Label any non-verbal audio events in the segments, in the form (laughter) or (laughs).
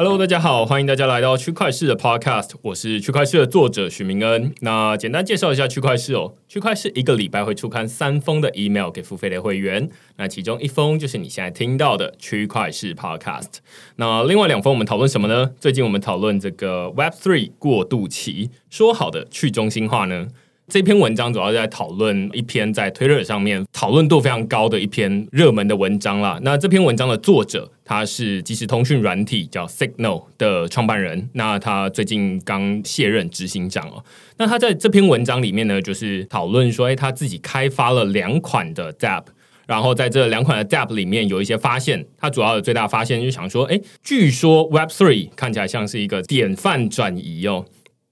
Hello，大家好，欢迎大家来到区块市的 Podcast，我是区块市的作者许明恩。那简单介绍一下区块市哦，区块市一个礼拜会出刊三封的 email 给付费的会员，那其中一封就是你现在听到的区块市 Podcast。那另外两封我们讨论什么呢？最近我们讨论这个 Web Three 过渡期，说好的去中心化呢？这篇文章主要在讨论一篇在推特上面讨论度非常高的一篇热门的文章啦。那这篇文章的作者他是即时通讯软体叫 Signal 的创办人，那他最近刚卸任执行长哦。那他在这篇文章里面呢，就是讨论说，哎，他自己开发了两款的 App，然后在这两款的 App 里面有一些发现。他主要的最大发现就是想说，哎，据说 Web Three 看起来像是一个典范转移哦。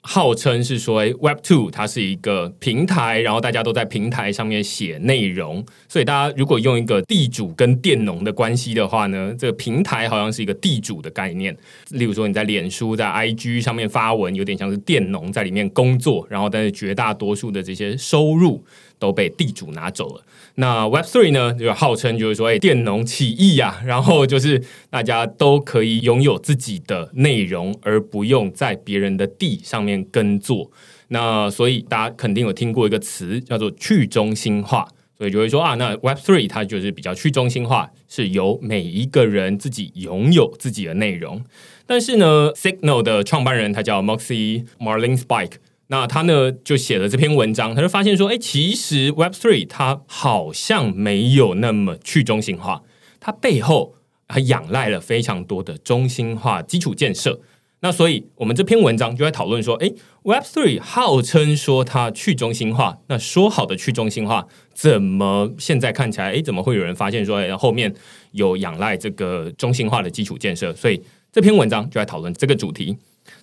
号称是说，Web Two 它是一个平台，然后大家都在平台上面写内容，所以大家如果用一个地主跟佃农的关系的话呢，这个平台好像是一个地主的概念。例如说你在脸书、在 IG 上面发文，有点像是佃农在里面工作，然后但是绝大多数的这些收入。都被地主拿走了。那 Web Three 呢，就号称就是说，哎，佃农起义呀，(laughs) 然后就是大家都可以拥有自己的内容，而不用在别人的地上面耕作。那所以大家肯定有听过一个词叫做去中心化，所以就会说啊，那 Web Three 它就是比较去中心化，是由每一个人自己拥有自己的内容。但是呢，Signal 的创办人他叫 Moxie Marlin Spike。那他呢就写了这篇文章，他就发现说，哎，其实 Web Three 它好像没有那么去中心化，它背后还仰赖了非常多的中心化基础建设。那所以我们这篇文章就在讨论说，哎，Web Three 号称说它去中心化，那说好的去中心化，怎么现在看起来，哎，怎么会有人发现说，哎，后面有仰赖这个中心化的基础建设？所以这篇文章就在讨论这个主题。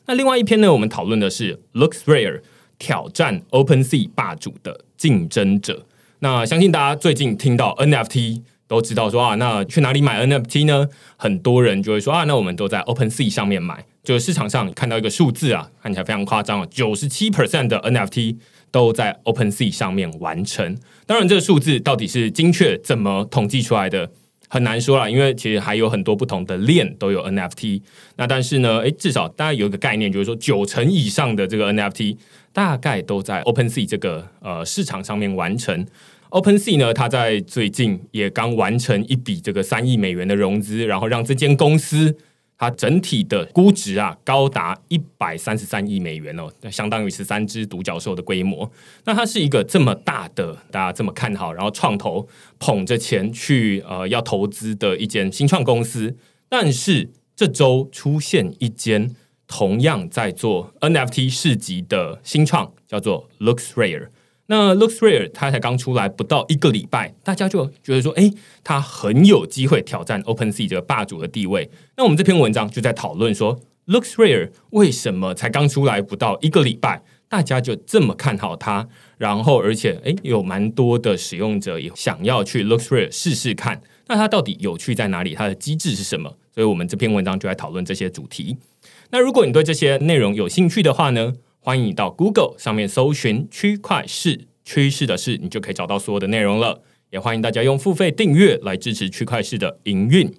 那另外一篇呢？我们讨论的是 LooksRare 挑战 OpenSea 霸主的竞争者。那相信大家最近听到 NFT 都知道说啊，那去哪里买 NFT 呢？很多人就会说啊，那我们都在 OpenSea 上面买。就是市场上看到一个数字啊，看起来非常夸张啊，九十七 percent 的 NFT 都在 OpenSea 上面完成。当然，这个数字到底是精确怎么统计出来的？很难说了，因为其实还有很多不同的链都有 NFT。那但是呢，诶，至少大家有一个概念，就是说九成以上的这个 NFT 大概都在 OpenSea 这个呃市场上面完成。OpenSea 呢，它在最近也刚完成一笔这个三亿美元的融资，然后让这间公司。它整体的估值啊，高达一百三十三亿美元哦，那相当于十三只独角兽的规模。那它是一个这么大的，大家这么看好，然后创投捧着钱去呃要投资的一间新创公司。但是这周出现一间同样在做 NFT 市集的新创，叫做 LooksRare。那 LooksRare 它才刚出来不到一个礼拜，大家就觉得说，哎，它很有机会挑战 OpenSea 这个霸主的地位。那我们这篇文章就在讨论说，LooksRare 为什么才刚出来不到一个礼拜，大家就这么看好它？然后，而且，哎，有蛮多的使用者也想要去 LooksRare 试试看。那它到底有趣在哪里？它的机制是什么？所以我们这篇文章就在讨论这些主题。那如果你对这些内容有兴趣的话呢？欢迎你到 Google 上面搜寻“区块市趋势的事”，你就可以找到所有的内容了。也欢迎大家用付费订阅来支持区块市的营运。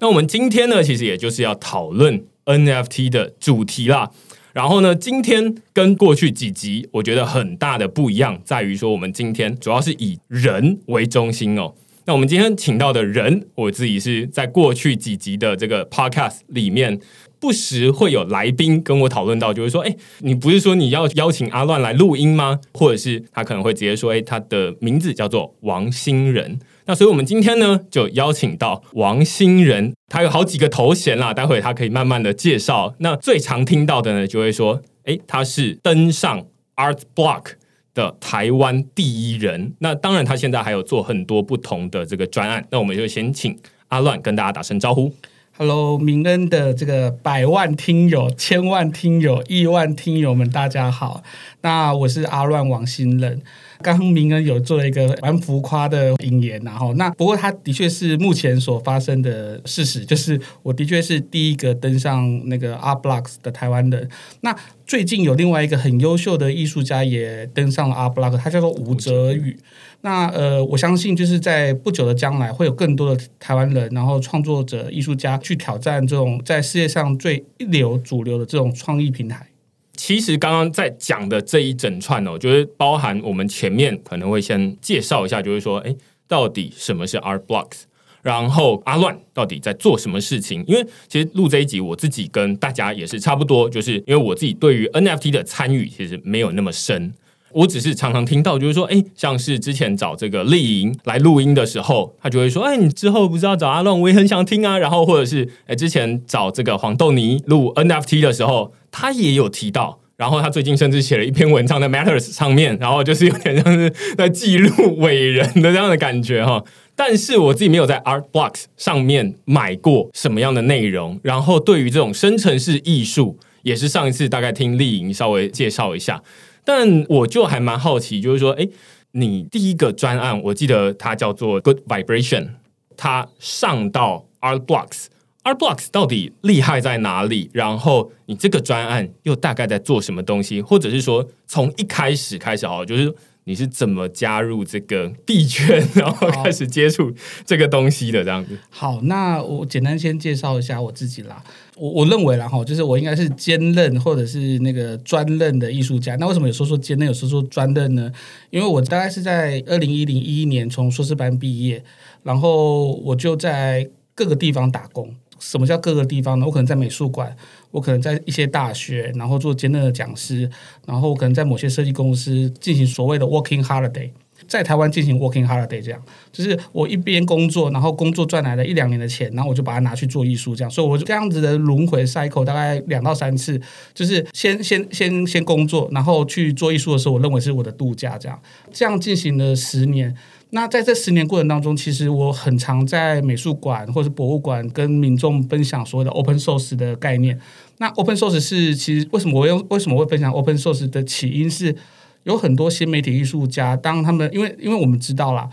那我们今天呢，其实也就是要讨论 NFT 的主题啦。然后呢，今天跟过去几集，我觉得很大的不一样在于说，我们今天主要是以人为中心哦。那我们今天请到的人，我自己是在过去几集的这个 podcast 里面。不时会有来宾跟我讨论到，就是说，哎，你不是说你要邀请阿乱来录音吗？或者是他可能会直接说，哎，他的名字叫做王新仁。那所以我们今天呢，就邀请到王新仁，他有好几个头衔啦，待会他可以慢慢的介绍。那最常听到的呢，就会说，哎，他是登上 Art Block 的台湾第一人。那当然，他现在还有做很多不同的这个专案。那我们就先请阿乱跟大家打声招呼。Hello，明恩的这个百万听友、千万听友、亿万听友们，大家好。那我是阿乱王新任。刚明恩有做一个蛮浮夸的引言，然后那不过他的确是目前所发生的事实，就是我的确是第一个登上那个 R Blocks 的台湾人。那最近有另外一个很优秀的艺术家也登上了 Art Block，他叫做吴哲宇。那呃，我相信就是在不久的将来，会有更多的台湾人，然后创作者、艺术家去挑战这种在世界上最一流、主流的这种创意平台。其实刚刚在讲的这一整串哦，就是包含我们前面可能会先介绍一下，就是说，哎，到底什么是 Art Blocks，然后阿乱到底在做什么事情？因为其实录这一集，我自己跟大家也是差不多，就是因为我自己对于 NFT 的参与其实没有那么深。我只是常常听到，就是说，哎，像是之前找这个丽莹来录音的时候，他就会说，哎，你之后不是要找阿乱，我也很想听啊。然后或者是，哎，之前找这个黄豆泥录 NFT 的时候，他也有提到。然后他最近甚至写了一篇文章在 Matters 上面，然后就是有点像是在记录伟人的这样的感觉哈。但是我自己没有在 Art Blocks 上面买过什么样的内容。然后对于这种生成式艺术，也是上一次大概听丽莹稍微介绍一下。但我就还蛮好奇，就是说，哎，你第一个专案，我记得它叫做 Good Vibration，它上到 Artbox R blocks 到底厉害在哪里？然后你这个专案又大概在做什么东西？或者是说，从一开始开始哦，就是你是怎么加入这个币圈，然后开始接触这个东西的这样子？好，那我简单先介绍一下我自己啦。我我认为啦哈，就是我应该是兼任或者是那个专任的艺术家。那为什么有时候说兼任，有时候说专任呢？因为我大概是在二零一零一一年从硕士班毕业，然后我就在各个地方打工。什么叫各个地方呢？我可能在美术馆，我可能在一些大学，然后做兼任的讲师，然后可能在某些设计公司进行所谓的 working holiday。在台湾进行 working holiday，这样就是我一边工作，然后工作赚来了一两年的钱，然后我就把它拿去做艺术，这样，所以我就这样子的轮回 cycle 大概两到三次，就是先先先先工作，然后去做艺术的时候，我认为是我的度假，这样这样进行了十年。那在这十年过程当中，其实我很常在美术馆或是博物馆跟民众分享所谓的 open source 的概念。那 open source 是其实为什么我用为什么会分享 open source 的起因是？有很多新媒体艺术家，当他们因为因为我们知道啦，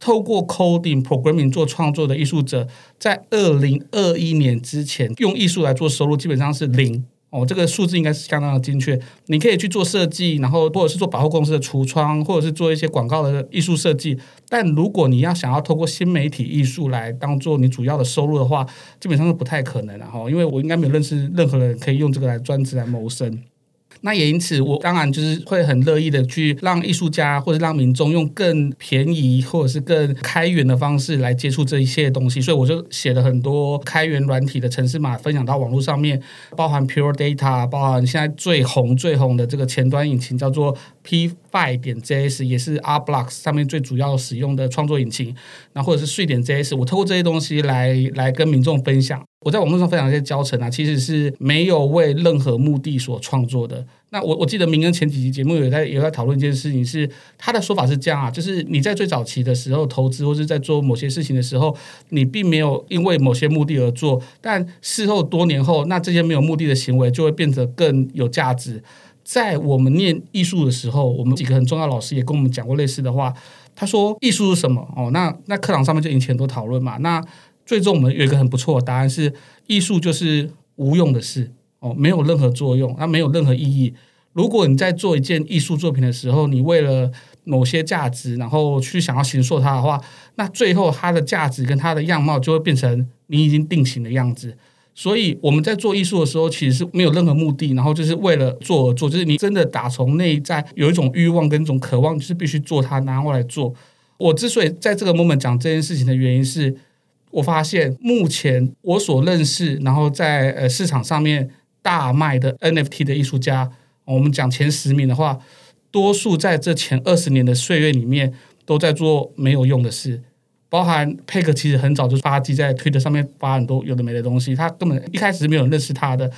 透过 coding programming 做创作的艺术者，在二零二一年之前用艺术来做收入基本上是零哦，这个数字应该是相当的精确。你可以去做设计，然后或者是做百货公司的橱窗，或者是做一些广告的艺术设计。但如果你要想要透过新媒体艺术来当做你主要的收入的话，基本上是不太可能的哈。因为我应该没有认识任何人可以用这个来专职来谋生。那也因此，我当然就是会很乐意的去让艺术家或者让民众用更便宜或者是更开源的方式来接触这一些东西，所以我就写了很多开源软体的城市码分享到网络上面，包含 Pure Data，包含现在最红最红的这个前端引擎叫做 P Five 点 JS，也是 Art Blocks 上面最主要使用的创作引擎，那或者是碎点 JS，我透过这些东西来来跟民众分享。我在网络上分享一些教程啊，其实是没有为任何目的所创作的。那我我记得明恩前几集节目有在有在讨论一件事情，是他的说法是这样啊，就是你在最早期的时候投资或是在做某些事情的时候，你并没有因为某些目的而做，但事后多年后，那这些没有目的的行为就会变得更有价值。在我们念艺术的时候，我们几个很重要老师也跟我们讲过类似的话，他说艺术是什么？哦，那那课堂上面就引起很多讨论嘛。那最终我们有一个很不错的答案是：艺术就是无用的事哦，没有任何作用，它没有任何意义。如果你在做一件艺术作品的时候，你为了某些价值，然后去想要形塑它的话，那最后它的价值跟它的样貌就会变成你已经定型的样子。所以我们在做艺术的时候，其实是没有任何目的，然后就是为了做而做，就是你真的打从内在有一种欲望跟一种渴望，就是必须做它，然后来做。我之所以在这个 moment 讲这件事情的原因是，我发现目前我所认识，然后在呃市场上面大卖的 NFT 的艺术家，我们讲前十名的话，多数在这前二十年的岁月里面都在做没有用的事。包含佩克其实很早就发迹在推特上面发很多有的没的东西，他根本一开始没有认识他的，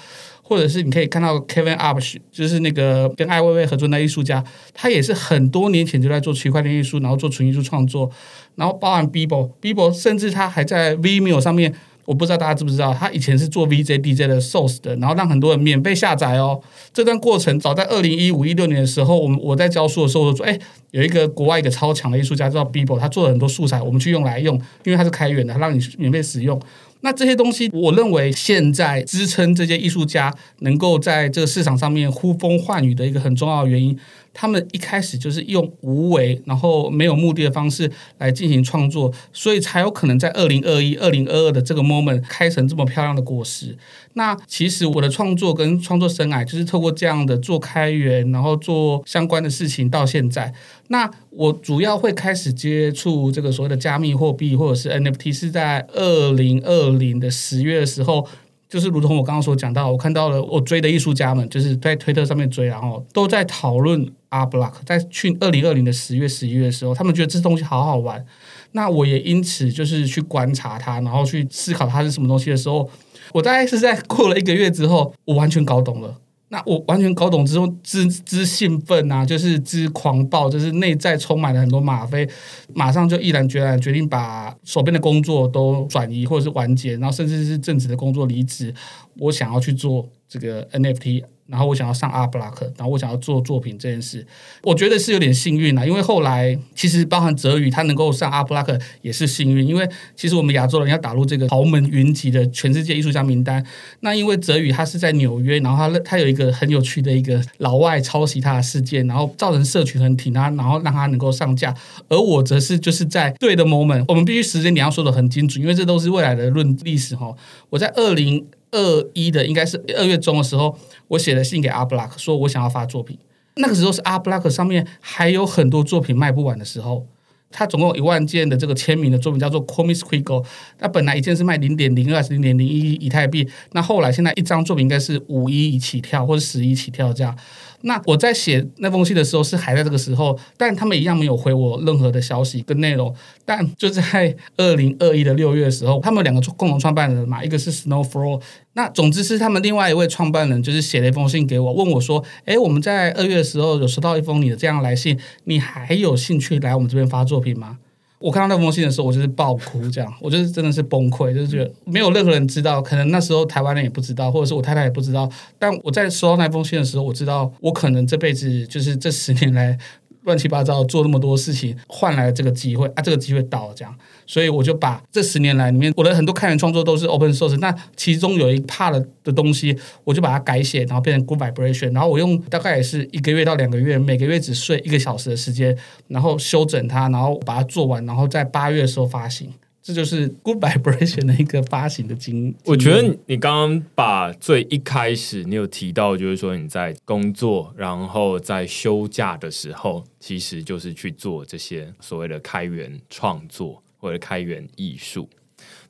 或者是你可以看到 Kevin Upsh，就是那个跟艾薇薇合作的艺术家，他也是很多年前就在做区块链艺术，然后做纯艺术创作，然后包含 Bibo，Bibo 甚至他还在 Vimeo 上面。我不知道大家知不知道，他以前是做 VJ DJ 的 Source 的，然后让很多人免费下载哦。这段过程早在二零一五一六年的时候，我们我在教书的时候，我说：“哎，有一个国外一个超强的艺术家叫 Bibo，他做了很多素材，我们去用来用，因为他是开源的，他让你免费使用。”那这些东西，我认为现在支撑这些艺术家能够在这个市场上面呼风唤雨的一个很重要的原因。他们一开始就是用无为，然后没有目的的方式来进行创作，所以才有可能在二零二一、二零二二的这个 moment 开成这么漂亮的果实。那其实我的创作跟创作生涯就是透过这样的做开源，然后做相关的事情到现在。那我主要会开始接触这个所谓的加密货币或者是 NFT，是在二零二零的十月的时候。就是如同我刚刚所讲到，我看到了我追的艺术家们，就是在推特上面追，然后都在讨论阿布洛克。在去二零二零的十月、十一月的时候，他们觉得这东西好好玩。那我也因此就是去观察它，然后去思考它是什么东西的时候，我大概是在过了一个月之后，我完全搞懂了。那我完全搞懂之后，之之兴奋啊，就是之狂暴，就是内在充满了很多吗啡，马上就毅然决然决定把手边的工作都转移或者是完结，然后甚至是正职的工作离职，我想要去做这个 NFT。然后我想要上阿布拉克，然后我想要做作品这件事，我觉得是有点幸运啊，因为后来其实包含泽宇他能够上阿布拉克也是幸运，因为其实我们亚洲人要打入这个豪门云集的全世界艺术家名单，那因为泽宇他是在纽约，然后他他有一个很有趣的一个老外抄袭他的事件，然后造成社群很挺他，然后让他能够上架，而我则是就是在对的 moment，我们必须时间你要说的很精准，因为这都是未来的论历史哈，我在二零。二一的应该是二月中的时候，我写了信给阿布拉克，说我想要发作品。那个时候是阿布拉克上面还有很多作品卖不完的时候，他总共一万件的这个签名的作品叫做 Comis Quigo 那本来一件是卖零点零二还是零点零一以太币，那后来现在一张作品应该是五一起跳或者十一起跳这样。那我在写那封信的时候是还在这个时候，但他们一样没有回我任何的消息跟内容。但就在二零二一的六月的时候，他们两个共同创办人嘛，一个是 Snowflow，那总之是他们另外一位创办人就是写了一封信给我，问我说：“哎，我们在二月的时候有收到一封你的这样来信，你还有兴趣来我们这边发作品吗？”我看到那封信的时候，我就是爆哭，这样，我就是真的是崩溃，就是觉得没有任何人知道，可能那时候台湾人也不知道，或者是我太太也不知道。但我在收到那封信的时候，我知道我可能这辈子就是这十年来。乱七八糟做那么多事情，换来了这个机会啊！这个机会到了，这样，所以我就把这十年来里面我的很多开源创作都是 open source，那其中有一 part 的东西，我就把它改写，然后变成 good vibration，然后我用大概也是一个月到两个月，每个月只睡一个小时的时间，然后修整它，然后把它做完，然后在八月的时候发行。这就是 Good Vibration 的一个发行的经。我觉得你刚刚把最一开始你有提到，就是说你在工作，然后在休假的时候，其实就是去做这些所谓的开源创作或者开源艺术。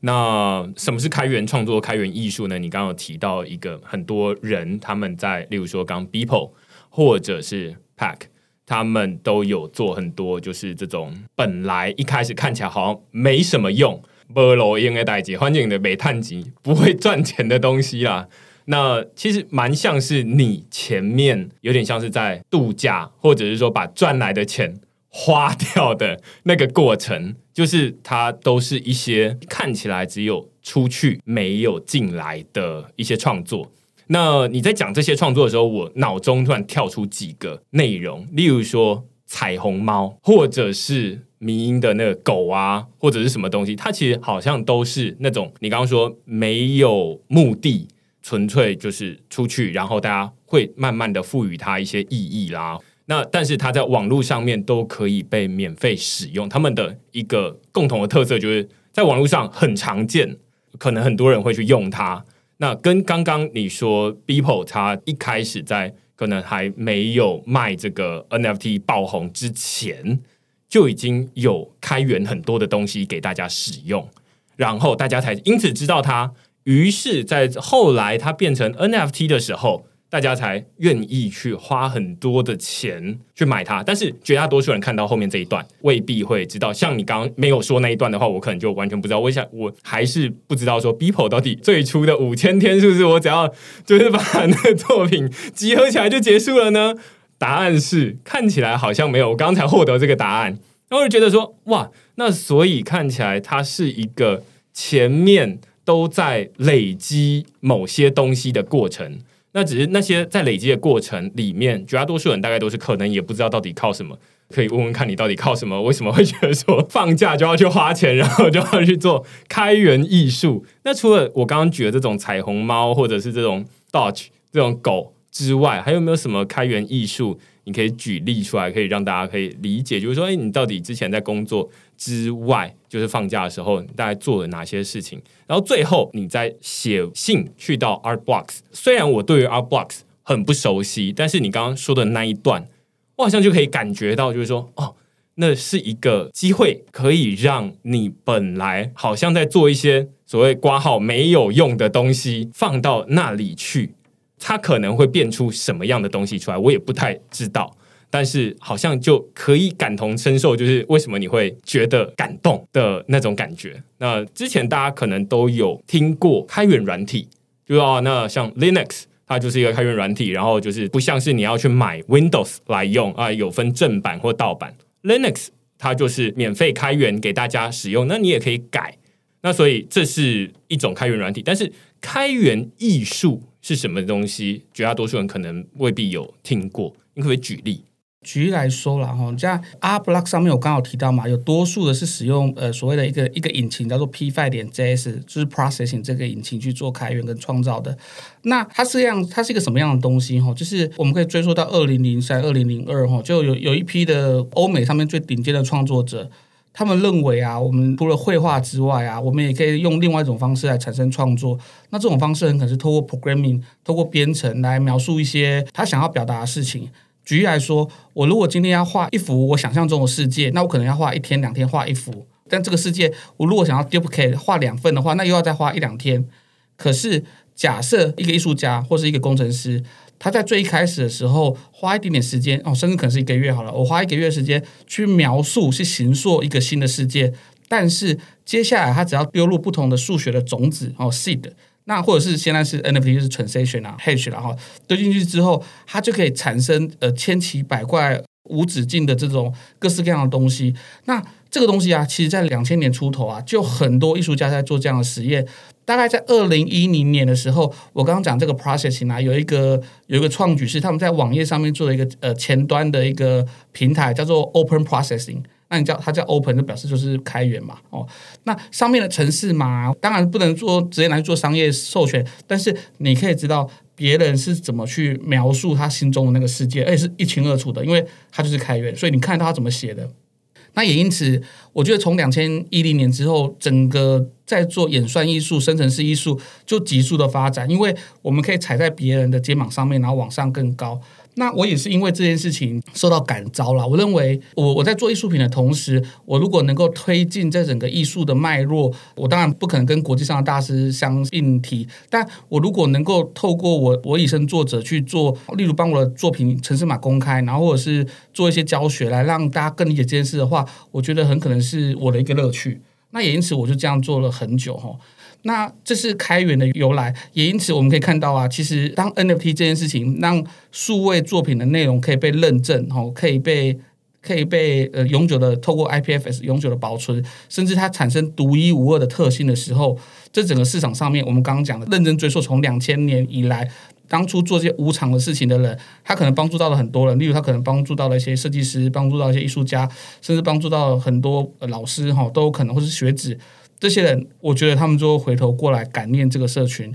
那什么是开源创作、开源艺术呢？你刚刚有提到一个很多人他们在，例如说刚 People 或者是 Pack。他们都有做很多，就是这种本来一开始看起来好像没什么用、不罗应该代级环境的煤炭级不会赚钱的东西啦。那其实蛮像是你前面有点像是在度假，或者是说把赚来的钱花掉的那个过程，就是它都是一些看起来只有出去没有进来的一些创作。那你在讲这些创作的时候，我脑中突然跳出几个内容，例如说彩虹猫，或者是迷音的那个狗啊，或者是什么东西，它其实好像都是那种你刚刚说没有目的，纯粹就是出去，然后大家会慢慢的赋予它一些意义啦。那但是它在网络上面都可以被免费使用，他们的一个共同的特色就是在网络上很常见，可能很多人会去用它。那跟刚刚你说，Beeple 他一开始在可能还没有卖这个 NFT 爆红之前，就已经有开源很多的东西给大家使用，然后大家才因此知道它。于是，在后来它变成 NFT 的时候。大家才愿意去花很多的钱去买它，但是绝大多数人看到后面这一段未必会知道。像你刚刚没有说那一段的话，我可能就完全不知道。我想我还是不知道说 Beeple 到底最初的五千天是不是我只要就是把那个作品集合起来就结束了呢？答案是看起来好像没有。我刚才获得这个答案，然后就觉得说哇，那所以看起来它是一个前面都在累积某些东西的过程。那只是那些在累积的过程里面，绝大多数人大概都是可能也不知道到底靠什么。可以问问看你到底靠什么？为什么会觉得说 (laughs) 放假就要去花钱，然后就要去做开源艺术？那除了我刚刚举的这种彩虹猫或者是这种 Dodge 这种狗之外，还有没有什么开源艺术？你可以举例出来，可以让大家可以理解，就是说，哎，你到底之前在工作之外，就是放假的时候，你大概做了哪些事情？然后最后你在写信去到 Art Blocks，虽然我对于 Art Blocks 很不熟悉，但是你刚刚说的那一段，我好像就可以感觉到，就是说，哦，那是一个机会，可以让你本来好像在做一些所谓挂号没有用的东西，放到那里去。它可能会变出什么样的东西出来，我也不太知道。但是好像就可以感同身受，就是为什么你会觉得感动的那种感觉。那之前大家可能都有听过开源软体，就哦，那像 Linux，它就是一个开源软体，然后就是不像是你要去买 Windows 来用啊，有分正版或盗版。Linux 它就是免费开源给大家使用，那你也可以改。那所以这是一种开源软体，但是开源艺术。是什么东西？绝大多数人可能未必有听过。你可不可以举例？举例来说了哈，在 R Block 上面，我刚好提到嘛，有多数的是使用呃所谓的一个一个引擎叫做 P Five 点 JS，就是 Processing 这个引擎去做开源跟创造的。那它是这样，它是一个什么样的东西哈？就是我们可以追溯到二零零三、二零零二哈，就有有一批的欧美上面最顶尖的创作者。他们认为啊，我们除了绘画之外啊，我们也可以用另外一种方式来产生创作。那这种方式很可能是透过 programming，透过编程来描述一些他想要表达的事情。举例来说，我如果今天要画一幅我想象中的世界，那我可能要画一天两天画一幅。但这个世界，我如果想要 duplicate 画两份的话，那又要再花一两天。可是假设一个艺术家或是一个工程师。他在最一开始的时候花一点点时间哦，甚至可能是一个月好了。我花一个月时间去描述、去形塑一个新的世界，但是接下来他只要丢入不同的数学的种子哦，seed，那或者是现在是 NFT 就是 transaction 啊，hash 然后丢进去之后，它就可以产生呃千奇百怪、无止境的这种各式各样的东西。那这个东西啊，其实在两千年出头啊，就很多艺术家在做这样的实验。大概在二零一零年的时候，我刚刚讲这个 processing 啊，有一个有一个创举是他们在网页上面做了一个呃前端的一个平台，叫做 Open Processing。那你叫它叫 Open，就表示就是开源嘛。哦，那上面的城市嘛，当然不能做直接来做商业授权，但是你可以知道别人是怎么去描述他心中的那个世界，而且是一清二楚的，因为它就是开源，所以你看到他怎么写的。那也因此，我觉得从两千一零年之后，整个在做演算艺术、生成式艺术就急速的发展，因为我们可以踩在别人的肩膀上面，然后往上更高。那我也是因为这件事情受到感召了。我认为，我我在做艺术品的同时，我如果能够推进这整个艺术的脉络，我当然不可能跟国际上的大师相应提。但我如果能够透过我我以身作则去做，例如帮我的作品城市码公开，然后或者是做一些教学，来让大家更理解这件事的话，我觉得很可能是我的一个乐趣。那也因此，我就这样做了很久哈。那这是开源的由来，也因此我们可以看到啊，其实当 NFT 这件事情让数位作品的内容可以被认证，哦，可以被可以被呃永久的透过 IPFS 永久的保存，甚至它产生独一无二的特性的时候，这整个市场上面，我们刚刚讲的认真追溯，从两千年以来，当初做这些无偿的事情的人，他可能帮助到了很多人，例如他可能帮助到了一些设计师，帮助到一些艺术家，甚至帮助到很多老师哈，都有可能或是学子。这些人，我觉得他们就会回头过来感念这个社群。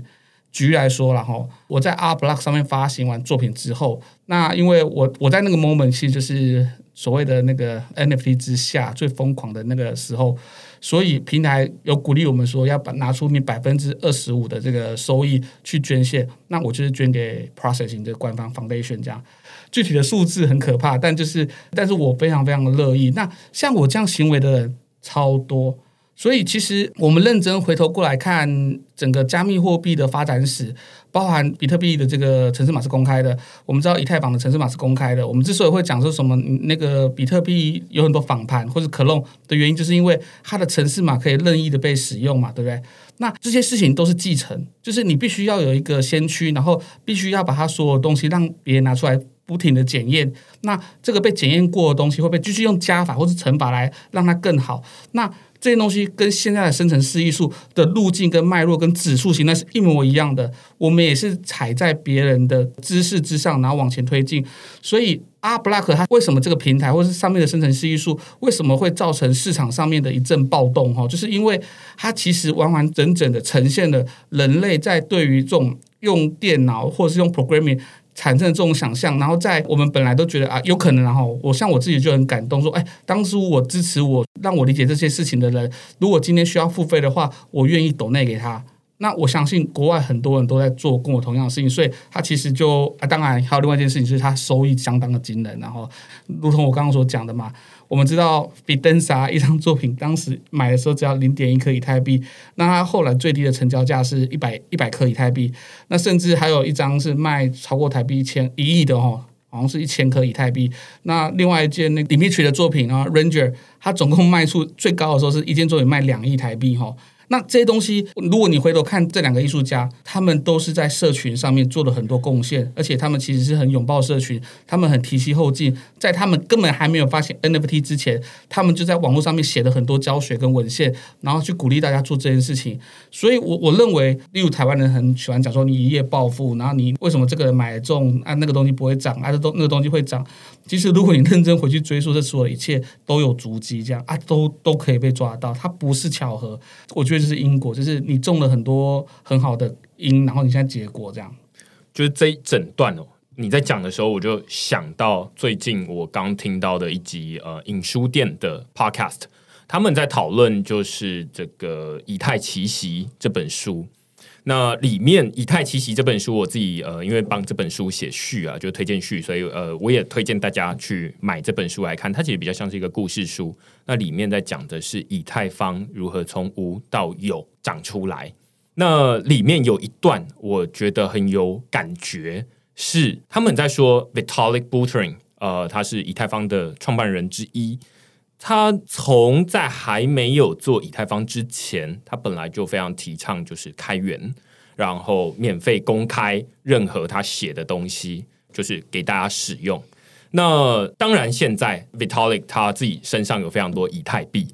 举例来说了哈，我在 R Block 上面发行完作品之后，那因为我我在那个 moment 其实就是所谓的那个 NFT 之下最疯狂的那个时候，所以平台有鼓励我们说要把拿出你百分之二十五的这个收益去捐献，那我就是捐给 Processing 这个官方 Foundation 这样。具体的数字很可怕，但就是，但是我非常非常的乐意。那像我这样行为的人超多。所以，其实我们认真回头过来看整个加密货币的发展史，包含比特币的这个城市码是公开的。我们知道以太坊的城市码是公开的。我们之所以会讲说什么那个比特币有很多仿盘或者可弄的原因，就是因为它的城市码可以任意的被使用嘛，对不对？那这些事情都是继承，就是你必须要有一个先驱，然后必须要把它所有东西让别人拿出来不停的检验。那这个被检验过的东西会不会继续用加法或是乘法来让它更好？那这些东西跟现在的生成式艺术的路径、跟脉络、跟指数形态是一模一样的。我们也是踩在别人的知识之上，然后往前推进。所以，阿布拉克它为什么这个平台，或是上面的生成式艺术，为什么会造成市场上面的一阵暴动？哈，就是因为它其实完完整整的呈现了人类在对于这种用电脑或是用 programming。产生这种想象，然后在我们本来都觉得啊有可能，然后我像我自己就很感动，说哎，当初我支持我让我理解这些事情的人，如果今天需要付费的话，我愿意抖内给他。那我相信国外很多人都在做跟我同样的事情，所以他其实就啊，当然还有另外一件事情，就是他收益相当的惊人。然后，如同我刚刚所讲的嘛。我们知道，比登莎一张作品当时买的时候只要零点一颗以太币，那它后来最低的成交价是一百一百颗以太币，那甚至还有一张是卖超过台币一千一亿的哈，好像是一千颗以太币。那另外一件那 Dimitri 的作品呢，Ranger，它总共卖出最高的时候是一件作品卖两亿台币哈。那这些东西，如果你回头看这两个艺术家，他们都是在社群上面做了很多贡献，而且他们其实是很拥抱社群，他们很提携后进，在他们根本还没有发现 NFT 之前，他们就在网络上面写了很多教学跟文献，然后去鼓励大家做这件事情。所以，我我认为，例如台湾人很喜欢讲说，你一夜暴富，然后你为什么这个人买中啊，那个东西不会涨，啊，这东那个东西会涨？其实，如果你认真回去追溯，这所有一切都有足迹，这样啊，都都可以被抓到，它不是巧合。我觉得。这是因果，就是你种了很多很好的因，然后你现在结果这样。就是这一整段哦，你在讲的时候，我就想到最近我刚听到的一集呃影书店的 podcast，他们在讨论就是这个《以太奇袭》这本书。那里面《以太奇袭》这本书，我自己呃，因为帮这本书写序啊，就推荐序，所以呃，我也推荐大家去买这本书来看。它其实比较像是一个故事书。那里面在讲的是以太坊如何从无到有长出来。那里面有一段我觉得很有感觉，是他们在说 Vitalik Buterin，呃，他是以太坊的创办人之一。他从在还没有做以太坊之前，他本来就非常提倡就是开源，然后免费公开任何他写的东西，就是给大家使用。那当然，现在 Vitalik 他自己身上有非常多以太币，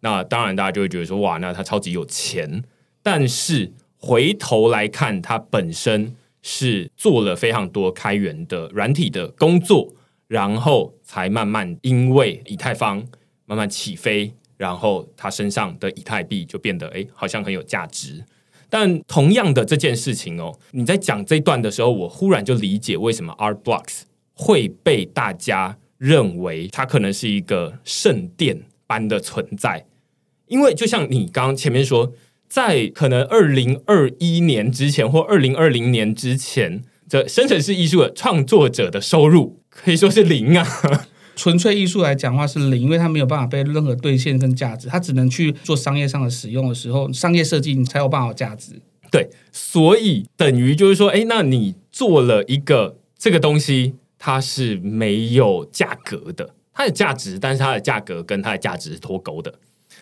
那当然大家就会觉得说，哇，那他超级有钱。但是回头来看，他本身是做了非常多开源的软体的工作，然后才慢慢因为以太坊。慢慢起飞，然后他身上的以太币就变得哎，好像很有价值。但同样的这件事情哦，你在讲这段的时候，我忽然就理解为什么 Art Blocks 会被大家认为它可能是一个圣殿般的存在。因为就像你刚刚前面说，在可能二零二一年之前或二零二零年之前，这生成式艺术的创作者的收入可以说是零啊。纯粹艺术来讲话是零，因为它没有办法被任何兑现跟价值，它只能去做商业上的使用的时候，商业设计你才有办法有价值。对，所以等于就是说，哎，那你做了一个这个东西，它是没有价格的，它的价值，但是它的价格跟它的价值是脱钩的。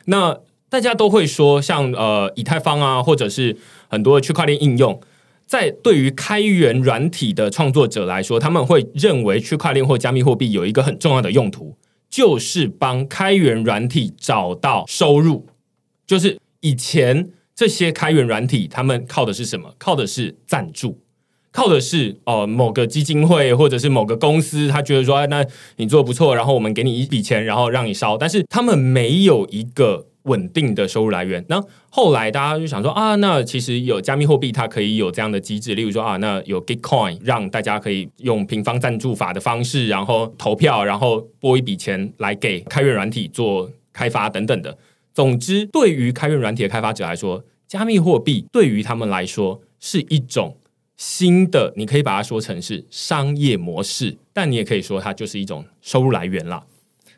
那大家都会说，像呃以太坊啊，或者是很多区块链应用。在对于开源软体的创作者来说，他们会认为区块链或加密货币有一个很重要的用途，就是帮开源软体找到收入。就是以前这些开源软体，他们靠的是什么？靠的是赞助，靠的是哦某个基金会或者是某个公司，他觉得说，那你做的不错，然后我们给你一笔钱，然后让你烧。但是他们没有一个稳定的收入来源。那后来大家就想说啊，那其实有加密货币，它可以有这样的机制，例如说啊，那有 Gitcoin，让大家可以用平方赞助法的方式，然后投票，然后拨一笔钱来给开源软体做开发等等的。总之，对于开源软体的开发者来说，加密货币对于他们来说是一种新的，你可以把它说成是商业模式，但你也可以说它就是一种收入来源啦。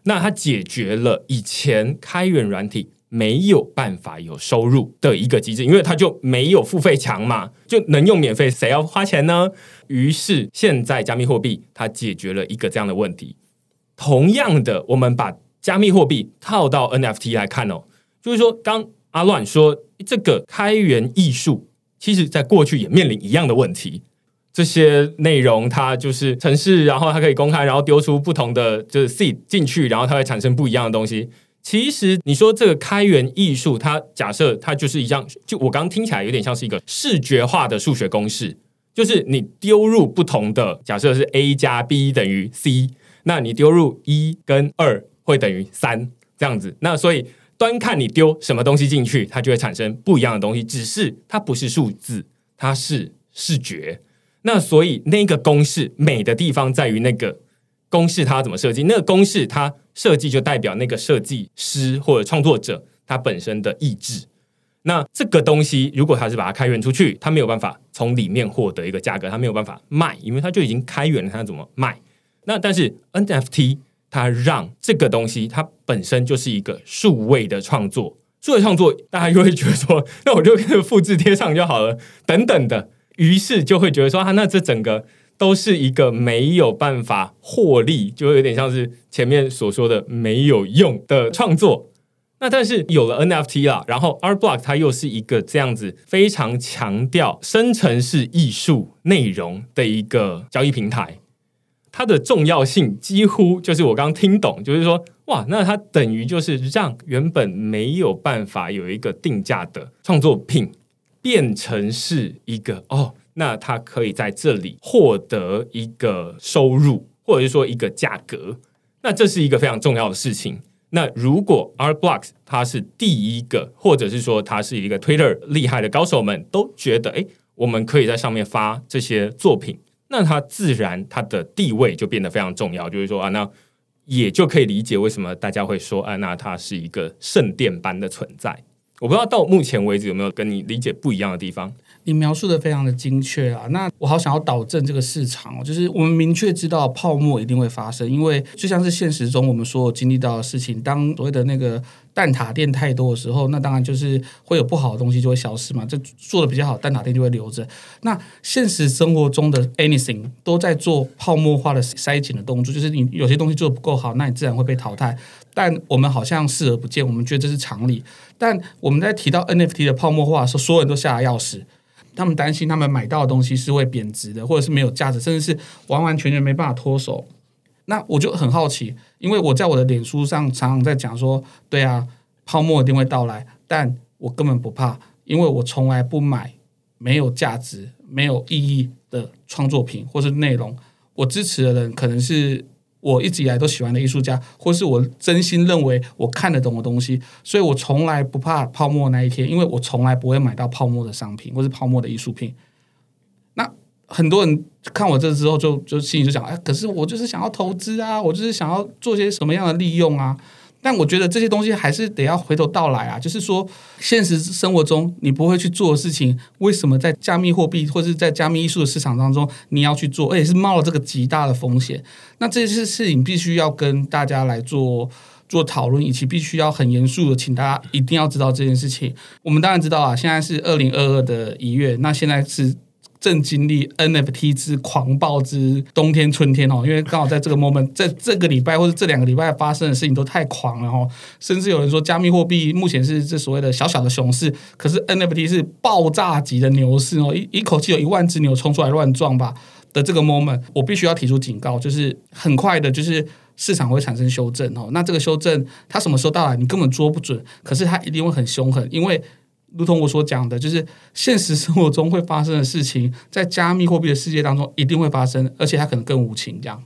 那它解决了以前开源软体。没有办法有收入的一个机制，因为它就没有付费墙嘛，就能用免费，谁要花钱呢？于是现在加密货币它解决了一个这样的问题。同样的，我们把加密货币套到 NFT 来看哦，就是说，刚阿乱说这个开源艺术，其实在过去也面临一样的问题。这些内容它就是城市，然后它可以公开，然后丢出不同的就是 seed 进去，然后它会产生不一样的东西。其实你说这个开源艺术，它假设它就是一样，就我刚听起来有点像是一个视觉化的数学公式，就是你丢入不同的假设是 a 加 b 等于 c，那你丢入一跟二会等于三这样子，那所以端看你丢什么东西进去，它就会产生不一样的东西，只是它不是数字，它是视觉。那所以那个公式美的地方在于那个。公式它怎么设计？那个公式它设计就代表那个设计师或者创作者他本身的意志。那这个东西如果他是把它开源出去，他没有办法从里面获得一个价格，他没有办法卖，因为他就已经开源了，他怎么卖？那但是 NFT 它让这个东西它本身就是一个数位的创作，数位创作大家就会觉得说，那我就复制贴上就好了，等等的，于是就会觉得说，啊，那这整个。都是一个没有办法获利，就有点像是前面所说的没有用的创作。那但是有了 NFT 啦，然后 Art Block 它又是一个这样子非常强调生成式艺术内容的一个交易平台，它的重要性几乎就是我刚刚听懂，就是说哇，那它等于就是让原本没有办法有一个定价的创作品，变成是一个哦。那他可以在这里获得一个收入，或者是说一个价格，那这是一个非常重要的事情。那如果 Art Blocks 它是第一个，或者是说它是一个 Twitter 厉害的高手们都觉得，哎，我们可以在上面发这些作品，那它自然它的地位就变得非常重要。就是说啊，那也就可以理解为什么大家会说，啊，那它是一个圣殿般的存在。我不知道到目前为止有没有跟你理解不一样的地方。你描述的非常的精确啊，那我好想要导正这个市场哦，就是我们明确知道泡沫一定会发生，因为就像是现实中我们所有经历到的事情，当所谓的那个蛋挞店太多的时候，那当然就是会有不好的东西就会消失嘛，这做的比较好，蛋挞店就会留着。那现实生活中的 anything 都在做泡沫化的筛减的动作，就是你有些东西做的不够好，那你自然会被淘汰。但我们好像视而不见，我们觉得这是常理。但我们在提到 NFT 的泡沫化的时候，所有人都吓得要死。他们担心他们买到的东西是会贬值的，或者是没有价值，甚至是完完全全没办法脱手。那我就很好奇，因为我在我的脸书上常常在讲说，对啊，泡沫一定会到来，但我根本不怕，因为我从来不买没有价值、没有意义的创作品或是内容。我支持的人可能是。我一直以来都喜欢的艺术家，或是我真心认为我看得懂的东西，所以我从来不怕泡沫那一天，因为我从来不会买到泡沫的商品或是泡沫的艺术品。那很多人看我这之后，就就心里就想：哎，可是我就是想要投资啊，我就是想要做些什么样的利用啊。但我觉得这些东西还是得要回头道来啊，就是说，现实生活中你不会去做的事情，为什么在加密货币或者在加密艺术的市场当中你要去做，而且是冒了这个极大的风险？那这些事情必须要跟大家来做做讨论，以及必须要很严肃的，请大家一定要知道这件事情。我们当然知道啊，现在是二零二二的一月，那现在是。正经历 NFT 之狂暴之冬天春天哦，因为刚好在这个 moment，在这个礼拜或者这两个礼拜发生的事情都太狂了哦，甚至有人说加密货币目前是这所谓的小小的熊市，可是 NFT 是爆炸级的牛市哦，一一口气有一万只牛冲出来乱撞吧的这个 moment，我必须要提出警告，就是很快的，就是市场会产生修正哦，那这个修正它什么时候到来，你根本捉不准，可是它一定会很凶狠，因为。如同我所讲的，就是现实生活中会发生的事情，在加密货币的世界当中一定会发生，而且它可能更无情。这样，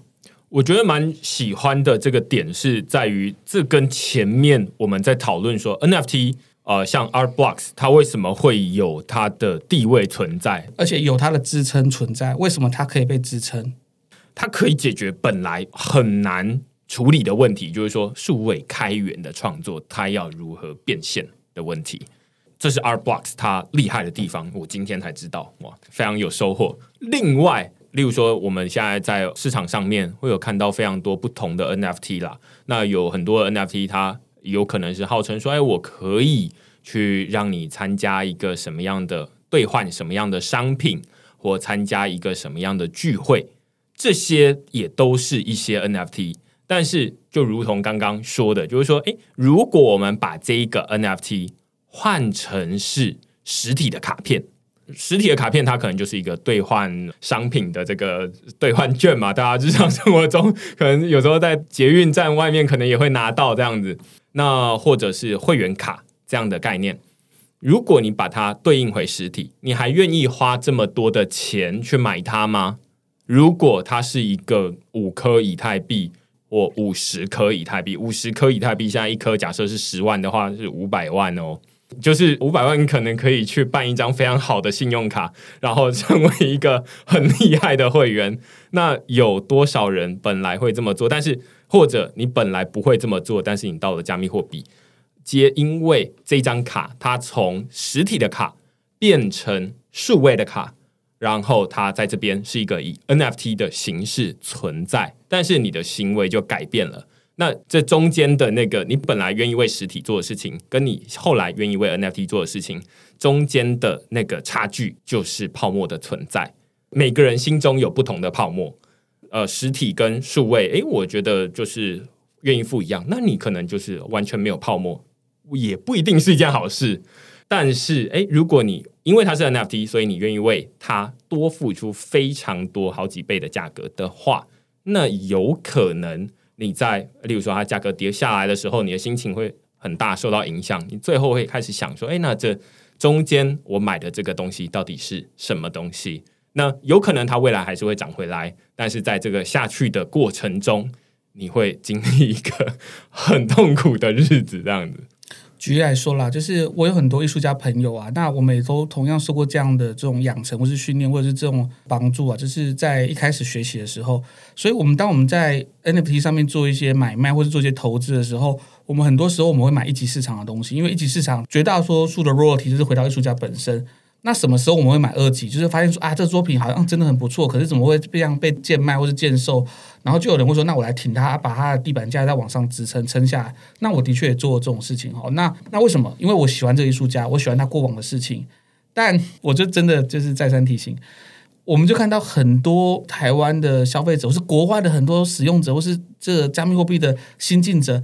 我觉得蛮喜欢的这个点是在于，这跟前面我们在讨论说 NFT，呃，像 Art Blocks，它为什么会有它的地位存在，而且有它的支撑存在？为什么它可以被支撑？它可以解决本来很难处理的问题，就是说数位开源的创作，它要如何变现的问题。这是 Art Blocks 它厉害的地方，我今天才知道，哇，非常有收获。另外。例如说，我们现在在市场上面会有看到非常多不同的 NFT 啦。那有很多 NFT，它有可能是号称说：“哎，我可以去让你参加一个什么样的兑换什么样的商品，或参加一个什么样的聚会。”这些也都是一些 NFT。但是，就如同刚刚说的，就是说，哎，如果我们把这一个 NFT 换成是实体的卡片。实体的卡片，它可能就是一个兑换商品的这个兑换券嘛，大家日常生活中可能有时候在捷运站外面可能也会拿到这样子。那或者是会员卡这样的概念，如果你把它对应回实体，你还愿意花这么多的钱去买它吗？如果它是一个五颗以太币或五十颗以太币，五十颗以太币现在一颗假设是十万的话，是五百万哦。就是五百万，你可能可以去办一张非常好的信用卡，然后成为一个很厉害的会员。那有多少人本来会这么做？但是或者你本来不会这么做，但是你到了加密货币，皆因为这张卡它从实体的卡变成数位的卡，然后它在这边是一个以 NFT 的形式存在，但是你的行为就改变了。那这中间的那个，你本来愿意为实体做的事情，跟你后来愿意为 NFT 做的事情，中间的那个差距就是泡沫的存在。每个人心中有不同的泡沫，呃，实体跟数位，诶，我觉得就是愿意付一样。那你可能就是完全没有泡沫，也不一定是一件好事。但是，诶，如果你因为它是 NFT，所以你愿意为它多付出非常多好几倍的价格的话，那有可能。你在，例如说它价格跌下来的时候，你的心情会很大受到影响。你最后会开始想说，哎，那这中间我买的这个东西到底是什么东西？那有可能它未来还是会涨回来，但是在这个下去的过程中，你会经历一个 (laughs) 很痛苦的日子，这样子。举例来说啦，就是我有很多艺术家朋友啊，那我们也都同样受过这样的这种养成，或是训练，或者是这种帮助啊，就是在一开始学习的时候，所以我们当我们在 NFT 上面做一些买卖或者做一些投资的时候，我们很多时候我们会买一级市场的东西，因为一级市场绝大多数的 royalty 就是回到艺术家本身。那什么时候我们会买二级？就是发现说啊，这作品好像真的很不错，可是怎么会这样被贱卖或是贱售？然后就有人会说，那我来挺他，把他的地板价再往上支撑撑下来。那我的确也做过这种事情哈。那那为什么？因为我喜欢这艺术家，我喜欢他过往的事情。但我就真的就是再三提醒，我们就看到很多台湾的消费者，或是国外的很多使用者，或是这加密货币的新进者，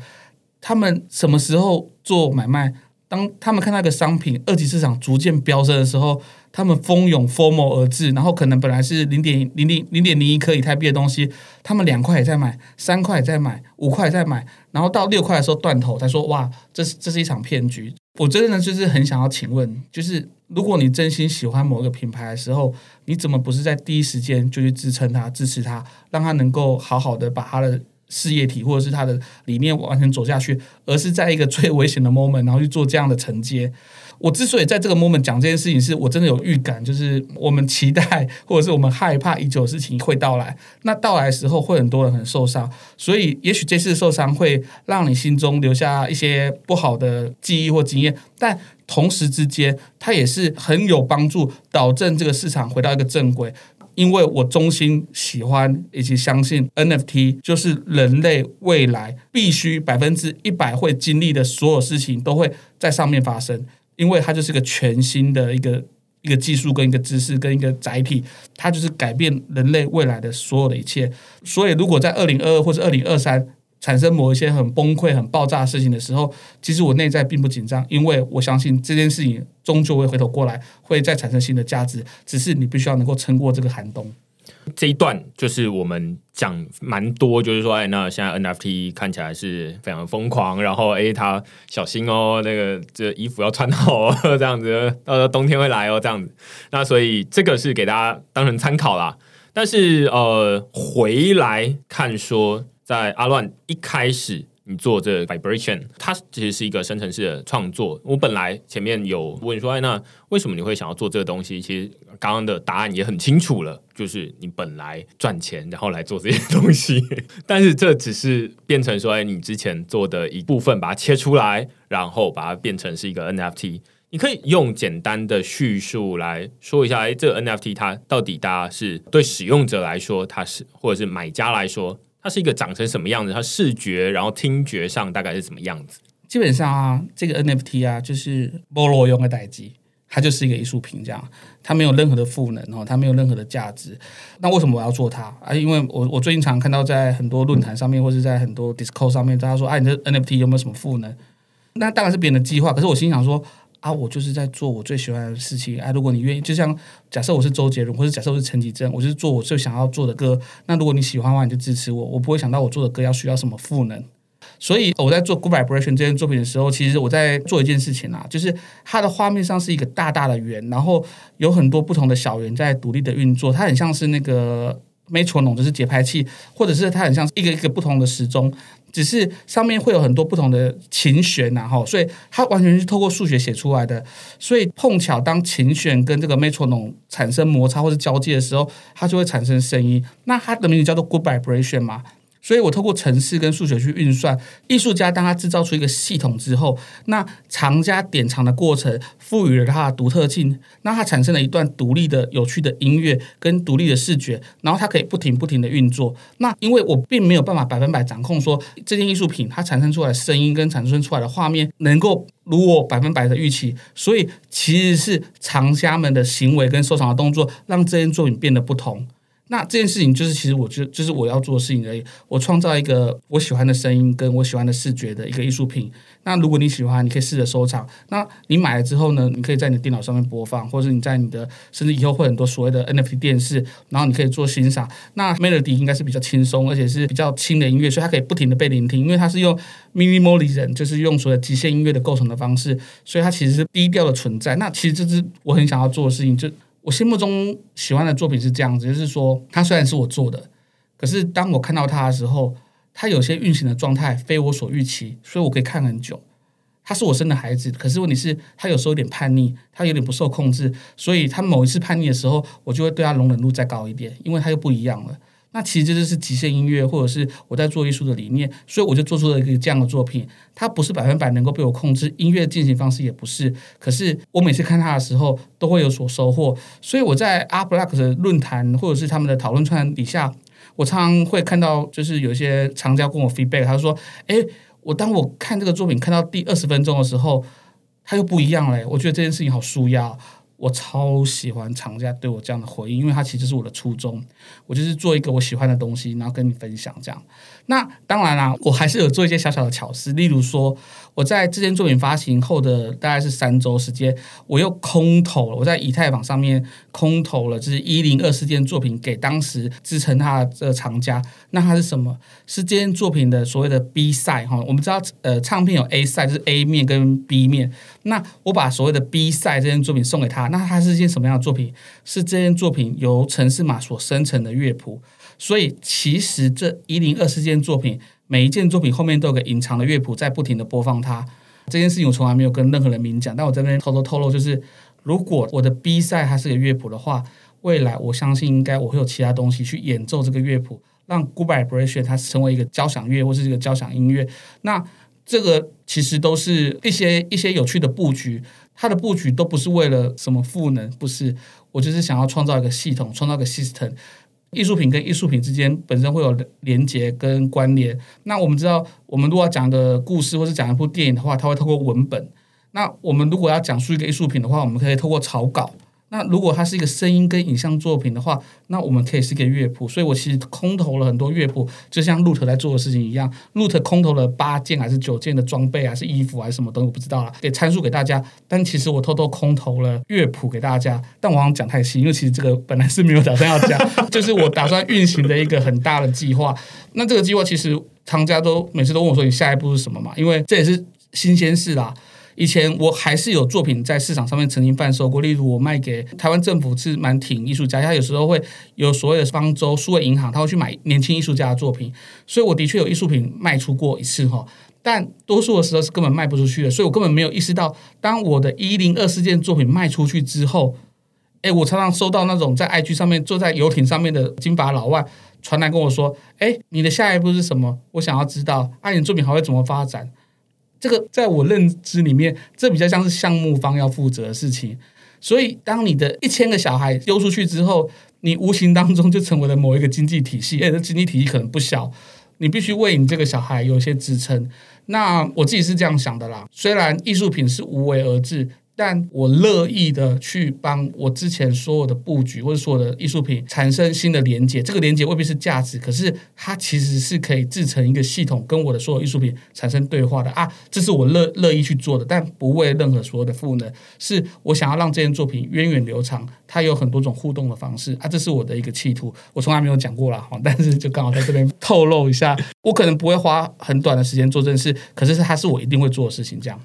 他们什么时候做买卖？当他们看到一个商品二级市场逐渐飙升的时候，他们蜂拥蜂拥而至，然后可能本来是零点零零零点零一颗以太币的东西，他们两块也在买，三块也在买，五块也在买，然后到六块的时候断头，才说哇，这是这是一场骗局。我真的就是很想要请问，就是如果你真心喜欢某一个品牌的时候，你怎么不是在第一时间就去支撑它、支持它，让它能够好好的把它的。事业体或者是他的理念完全走下去，而是在一个最危险的 moment，然后去做这样的承接。我之所以在这个 moment 讲这件事情，是我真的有预感，就是我们期待或者是我们害怕已久的事情会到来。那到来的时候，会很多人很受伤，所以也许这次受伤会让你心中留下一些不好的记忆或经验，但同时之间，它也是很有帮助，导正这个市场回到一个正轨。因为我衷心喜欢以及相信 NFT 就是人类未来必须百分之一百会经历的所有事情都会在上面发生，因为它就是个全新的一个一个技术跟一个知识跟一个载体，它就是改变人类未来的所有的一切。所以，如果在二零二二或者二零二三。产生某一些很崩溃、很爆炸的事情的时候，其实我内在并不紧张，因为我相信这件事情终究会回头过来，会再产生新的价值。只是你必须要能够撑过这个寒冬。这一段就是我们讲蛮多，就是说，哎，那现在 NFT 看起来是非常疯狂，然后，哎，他小心哦，那个这衣服要穿好哦，(laughs) 这样子，到时候冬天会来哦，这样子。那所以这个是给大家当成参考啦。但是呃，回来看说，在阿乱一开始。你做这 vibration，它其实是一个生成式的创作。我本来前面有问说，哎，那为什么你会想要做这个东西？其实刚刚的答案也很清楚了，就是你本来赚钱，然后来做这些东西。(laughs) 但是这只是变成说，哎，你之前做的一部分，把它切出来，然后把它变成是一个 NFT。你可以用简单的叙述来说一下，哎，这个 NFT 它到底大家是对使用者来说，它是或者是买家来说。它是一个长成什么样子？它视觉，然后听觉上大概是什么样子？基本上啊，这个 NFT 啊，就是菠萝用的代机，它就是一个艺术品，这样，它没有任何的赋能哦，它没有任何的价值。那为什么我要做它啊？因为我我最近常看到在很多论坛上面，或是在很多 Discord 上面，大家说，哎，你的 NFT 有没有什么赋能？那当然是别人的计划，可是我心想说。啊，我就是在做我最喜欢的事情。哎，如果你愿意，就像假设我是周杰伦，或者假设我是陈绮贞，我就是做我最想要做的歌。那如果你喜欢的话，你就支持我。我不会想到我做的歌要需要什么赋能。所以我在做《Good Vibration》这件作品的时候，其实我在做一件事情啊，就是它的画面上是一个大大的圆，然后有很多不同的小圆在独立的运作，它很像是那个。Metronome 就是节拍器，或者是它很像一个一个不同的时钟，只是上面会有很多不同的琴弦然后，所以它完全是透过数学写出来的。所以碰巧当琴弦跟这个 metronome 产生摩擦或者交接的时候，它就会产生声音。那它的名字叫做 good vibration 嘛。所以我透过程式跟数学去运算，艺术家当他制造出一个系统之后，那藏家典藏的过程赋予了它的独特性，那它产生了一段独立的、有趣的音乐跟独立的视觉，然后它可以不停不停的运作。那因为我并没有办法百分百掌控说这件艺术品它产生出来的声音跟产生出来的画面能够如我百分百的预期，所以其实是藏家们的行为跟收藏的动作让这件作品变得不同。那这件事情就是，其实我就就是我要做的事情而已。我创造一个我喜欢的声音跟我喜欢的视觉的一个艺术品。那如果你喜欢，你可以试着收藏。那你买了之后呢，你可以在你的电脑上面播放，或者你在你的甚至以后会很多所谓的 NFT 电视，然后你可以做欣赏。那 Melody 应该是比较轻松，而且是比较轻的音乐，所以它可以不停的被聆听，因为它是用 Minimalism，就是用所谓极限音乐的构成的方式，所以它其实是低调的存在。那其实这是我很想要做的事情，就。我心目中喜欢的作品是这样子，就是说，它虽然是我做的，可是当我看到它的时候，它有些运行的状态非我所预期，所以我可以看很久。他是我生的孩子，可是问题是，他有时候有点叛逆，他有点不受控制，所以他某一次叛逆的时候，我就会对他容忍度再高一点，因为他又不一样了。那其实这就是极限音乐，或者是我在做艺术的理念，所以我就做出了一个这样的作品。它不是百分百能够被我控制，音乐进行方式也不是。可是我每次看它的时候，都会有所收获。所以我在阿布拉克的论坛或者是他们的讨论串底下，我常常会看到，就是有些藏家跟我 feedback，他说：“哎，我当我看这个作品看到第二十分钟的时候，它又不一样嘞。我觉得这件事情好舒压。”我超喜欢厂家对我这样的回应，因为它其实是我的初衷，我就是做一个我喜欢的东西，然后跟你分享这样。那当然啦，我还是有做一些小小的巧思，例如说，我在这件作品发行后的大概是三周时间，我又空投了，我在以太坊上面空投了，就是一零二四件作品给当时支撑它的厂家。那它是什么？是这件作品的所谓的 B 赛哈。我们知道，呃，唱片有 A 赛，就是 A 面跟 B 面。那我把所谓的 B 赛这件作品送给他，那它是一件什么样的作品？是这件作品由城市码所生成的乐谱。所以，其实这一零二四件作品，每一件作品后面都有个隐藏的乐谱在不停的播放它。这件事情我从来没有跟任何人明讲，但我这边偷偷透露，就是如果我的 B 赛它是个乐谱的话，未来我相信应该我会有其他东西去演奏这个乐谱，让 Good Vibration 它成为一个交响乐或是一个交响音乐。那这个其实都是一些一些有趣的布局，它的布局都不是为了什么赋能，不是，我就是想要创造一个系统，创造一个 system。艺术品跟艺术品之间本身会有连接跟关联。那我们知道，我们如果要讲的故事或是讲一部电影的话，它会透过文本。那我们如果要讲述一个艺术品的话，我们可以透过草稿。那如果它是一个声音跟影像作品的话，那我们可以是一个乐谱。所以我其实空投了很多乐谱，就像 Root 在做的事情一样。Root 空投了八件还是九件的装备，还是衣服还是什么东西，我不知道了，给参数给大家。但其实我偷偷空投了乐谱给大家，但我好像讲太细，因为其实这个本来是没有打算要讲，(laughs) 就是我打算运行的一个很大的计划。那这个计划其实厂家都每次都问我说：“你下一步是什么嘛？”因为这也是新鲜事啦。以前我还是有作品在市场上面曾经贩售过，例如我卖给台湾政府是蛮挺艺术家，他有时候会有所谓的方舟数位银行，他会去买年轻艺术家的作品，所以我的确有艺术品卖出过一次哈。但多数的时候是根本卖不出去的，所以我根本没有意识到，当我的一零二四件作品卖出去之后，哎，我常常收到那种在 IG 上面坐在游艇上面的金发老外传来跟我说：“哎，你的下一步是什么？我想要知道，啊，你作品还会怎么发展？”这个在我认知里面，这比较像是项目方要负责的事情。所以，当你的一千个小孩丢出去之后，你无形当中就成为了某一个经济体系，哎，这经济体系可能不小。你必须为你这个小孩有一些支撑。那我自己是这样想的啦，虽然艺术品是无为而治。但我乐意的去帮我之前所有的布局或者所有的艺术品产生新的连接，这个连接未必是价值，可是它其实是可以制成一个系统，跟我的所有艺术品产生对话的啊，这是我乐乐意去做的，但不为任何所有的赋能，是我想要让这件作品源远流长，它有很多种互动的方式啊，这是我的一个企图，我从来没有讲过了哈，(laughs) 但是就刚好在这边透露一下，我可能不会花很短的时间做这件事，可是它是我一定会做的事情，这样。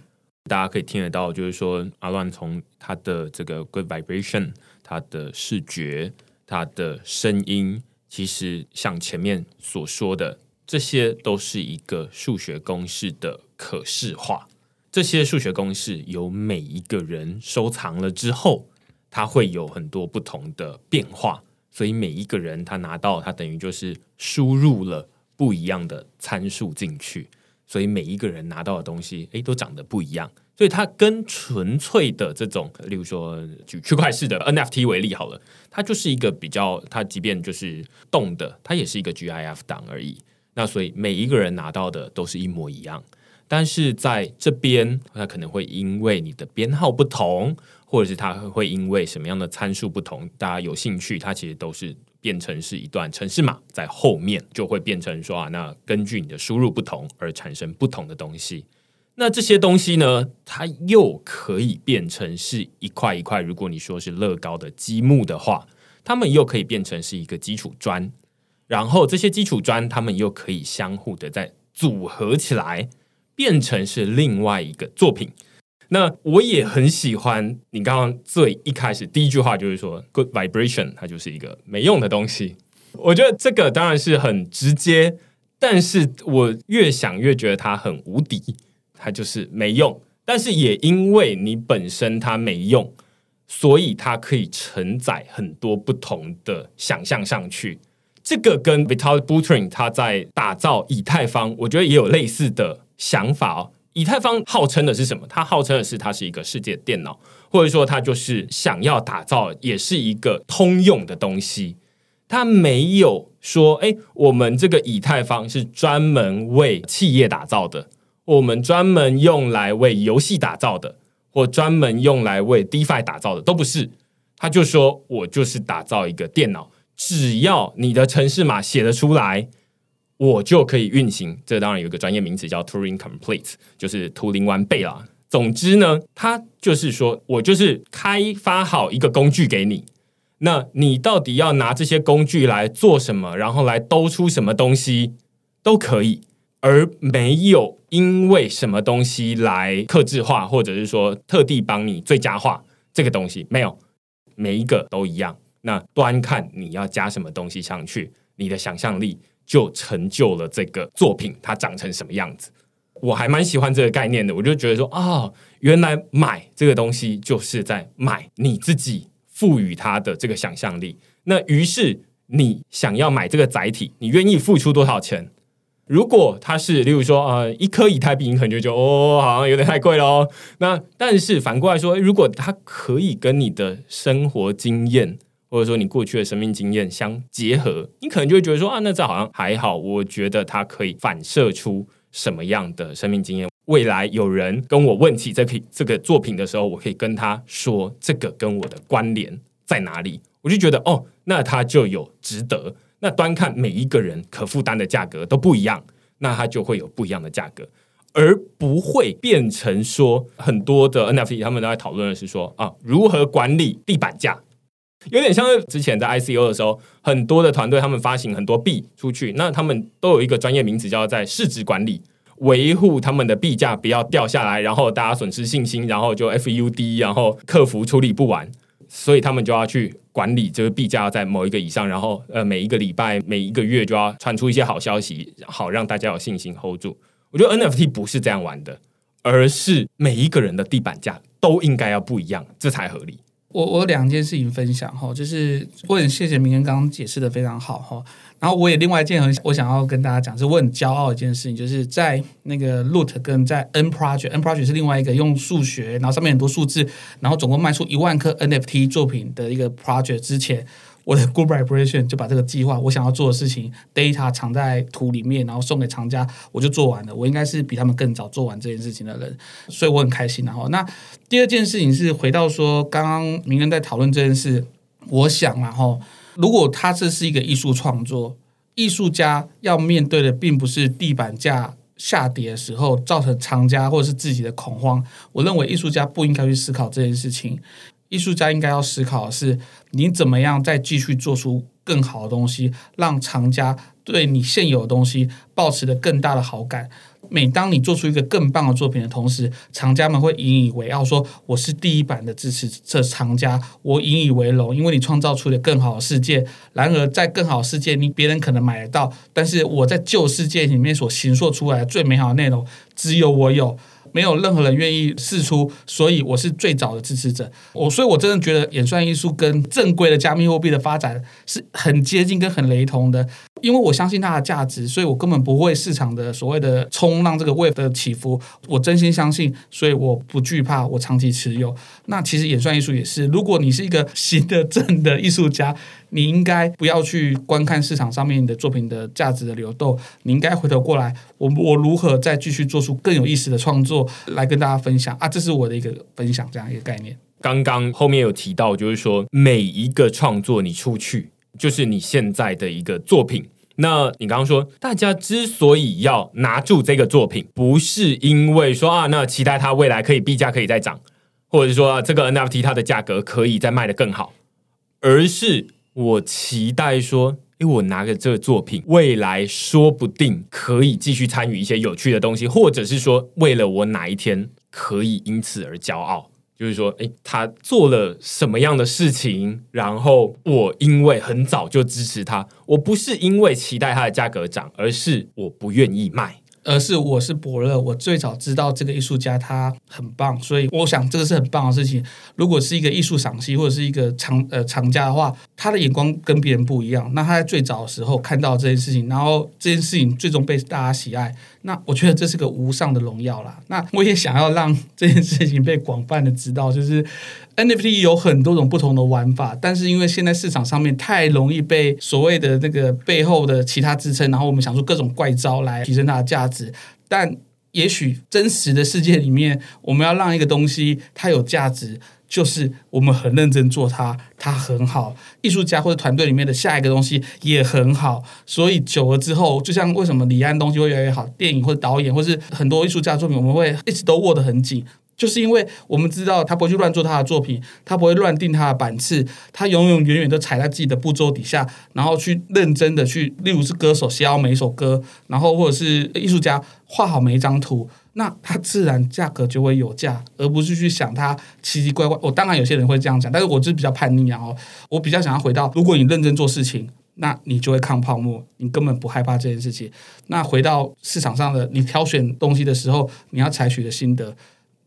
大家可以听得到，就是说阿乱从他的这个 good vibration，他的视觉，他的声音，其实像前面所说的，这些都是一个数学公式的可视化。这些数学公式由每一个人收藏了之后，它会有很多不同的变化。所以每一个人他拿到，他等于就是输入了不一样的参数进去。所以每一个人拿到的东西，诶，都长得不一样。所以它跟纯粹的这种，例如说举区块式的 NFT 为例好了，它就是一个比较，它即便就是动的，它也是一个 GIF 档而已。那所以每一个人拿到的都是一模一样，但是在这边，它可能会因为你的编号不同，或者是它会因为什么样的参数不同，大家有兴趣，它其实都是。变成是一段城市码，在后面就会变成说啊，那根据你的输入不同而产生不同的东西。那这些东西呢，它又可以变成是一块一块。如果你说是乐高的积木的话，它们又可以变成是一个基础砖，然后这些基础砖，它们又可以相互的再组合起来，变成是另外一个作品。那我也很喜欢你刚刚最一开始第一句话，就是说 “good vibration”，它就是一个没用的东西。我觉得这个当然是很直接，但是我越想越觉得它很无敌，它就是没用。但是也因为你本身它没用，所以它可以承载很多不同的想象上去。这个跟 Vital Buterin 他在打造以太坊，我觉得也有类似的想法哦。以太坊号称的是什么？它号称的是它是一个世界电脑，或者说它就是想要打造，也是一个通用的东西。它没有说，哎，我们这个以太坊是专门为企业打造的，我们专门用来为游戏打造的，或专门用来为 DeFi 打造的，都不是。他就说我就是打造一个电脑，只要你的程式码写得出来。我就可以运行，这当然有一个专业名词叫 Turing Complete，就是图灵完备啦。总之呢，它就是说我就是开发好一个工具给你，那你到底要拿这些工具来做什么，然后来兜出什么东西都可以，而没有因为什么东西来克制化，或者是说特地帮你最佳化这个东西，没有，每一个都一样。那端看你要加什么东西上去，你的想象力。就成就了这个作品，它长成什么样子？我还蛮喜欢这个概念的。我就觉得说，啊，原来买这个东西就是在买你自己赋予它的这个想象力。那于是你想要买这个载体，你愿意付出多少钱？如果它是，例如说，呃，一颗以太币，你可能就觉得，哦，好像有点太贵了。那但是反过来说，如果它可以跟你的生活经验，或者说你过去的生命经验相结合，你可能就会觉得说啊，那这好像还好。我觉得它可以反射出什么样的生命经验？未来有人跟我问起这可以这个作品的时候，我可以跟他说这个跟我的关联在哪里？我就觉得哦，那它就有值得。那端看每一个人可负担的价格都不一样，那它就会有不一样的价格，而不会变成说很多的 NFT 他们都在讨论的是说啊，如何管理地板价。有点像之前在 ICO 的时候，很多的团队他们发行很多币出去，那他们都有一个专业名词叫在市值管理。维护他们的币价不要掉下来，然后大家损失信心，然后就 FUD，然后客服处理不完，所以他们就要去管理这个币价在某一个以上，然后呃每一个礼拜、每一个月就要传出一些好消息，好让大家有信心 hold 住。我觉得 NFT 不是这样玩的，而是每一个人的地板价都应该要不一样，这才合理。我我有两件事情分享哈，就是我很谢谢明恩刚刚解释的非常好哈。然后我也另外一件很我想要跟大家讲，是我很骄傲一件事情，就是在那个 Loot 跟在 N Project，N Project 是另外一个用数学，然后上面很多数字，然后总共卖出一万颗 NFT 作品的一个 project 之前。我的 Good Vibration 就把这个计划，我想要做的事情 data 藏在图里面，然后送给厂家，我就做完了。我应该是比他们更早做完这件事情的人，所以我很开心。然后，那第二件事情是回到说，刚刚明恩在讨论这件事，我想，然后如果他这是一个艺术创作，艺术家要面对的并不是地板价下跌的时候造成厂家或者是自己的恐慌。我认为艺术家不应该去思考这件事情。艺术家应该要思考的是，你怎么样再继续做出更好的东西，让藏家对你现有的东西保持的更大的好感。每当你做出一个更棒的作品的同时，藏家们会引以为傲，说我是第一版的支持这藏家，我引以为荣，因为你创造出了更好的世界。然而，在更好的世界，你别人可能买得到，但是我在旧世界里面所形塑出来的最美好的内容，只有我有。没有任何人愿意试出，所以我是最早的支持者。我所以，我真的觉得演算艺术跟正规的加密货币的发展是很接近跟很雷同的。因为我相信它的价值，所以我根本不会市场的所谓的冲浪这个 wave 的起伏。我真心相信，所以我不惧怕，我长期持有。那其实演算艺术也是，如果你是一个行得正的艺术家。你应该不要去观看市场上面的作品的价值的流动，你应该回头过来，我我如何再继续做出更有意思的创作来跟大家分享啊？这是我的一个分享，这样一个概念。刚刚后面有提到，就是说每一个创作你出去，就是你现在的一个作品。那你刚刚说，大家之所以要拿住这个作品，不是因为说啊，那期待它未来可以币价可以再涨，或者是说这个 NFT 它的价格可以再卖得更好，而是。我期待说，诶，我拿着这个作品，未来说不定可以继续参与一些有趣的东西，或者是说，为了我哪一天可以因此而骄傲，就是说，哎，他做了什么样的事情，然后我因为很早就支持他，我不是因为期待他的价格涨，而是我不愿意卖。而是我是伯乐，我最早知道这个艺术家他很棒，所以我想这个是很棒的事情。如果是一个艺术赏析或者是一个藏呃藏家的话，他的眼光跟别人不一样。那他在最早的时候看到这件事情，然后这件事情最终被大家喜爱。那我觉得这是个无上的荣耀啦。那我也想要让这件事情被广泛的知道，就是 NFT 有很多种不同的玩法，但是因为现在市场上面太容易被所谓的那个背后的其他支撑，然后我们想出各种怪招来提升它的价值。但也许真实的世界里面，我们要让一个东西它有价值。就是我们很认真做它，它很好。艺术家或者团队里面的下一个东西也很好，所以久了之后，就像为什么李安东西会越来越好，电影或者导演或是很多艺术家作品，我们会一直都握得很紧，就是因为我们知道他不会去乱做他的作品，他不会乱定他的版次，他永永远远都踩在自己的步骤底下，然后去认真的去，例如是歌手写好每一首歌，然后或者是艺术家画好每一张图。那他自然价格就会有价，而不是去想他奇奇怪怪。我当然有些人会这样讲，但是我是比较叛逆啊！哦，我比较想要回到，如果你认真做事情，那你就会抗泡沫，你根本不害怕这件事情。那回到市场上的，你挑选东西的时候，你要采取的心得，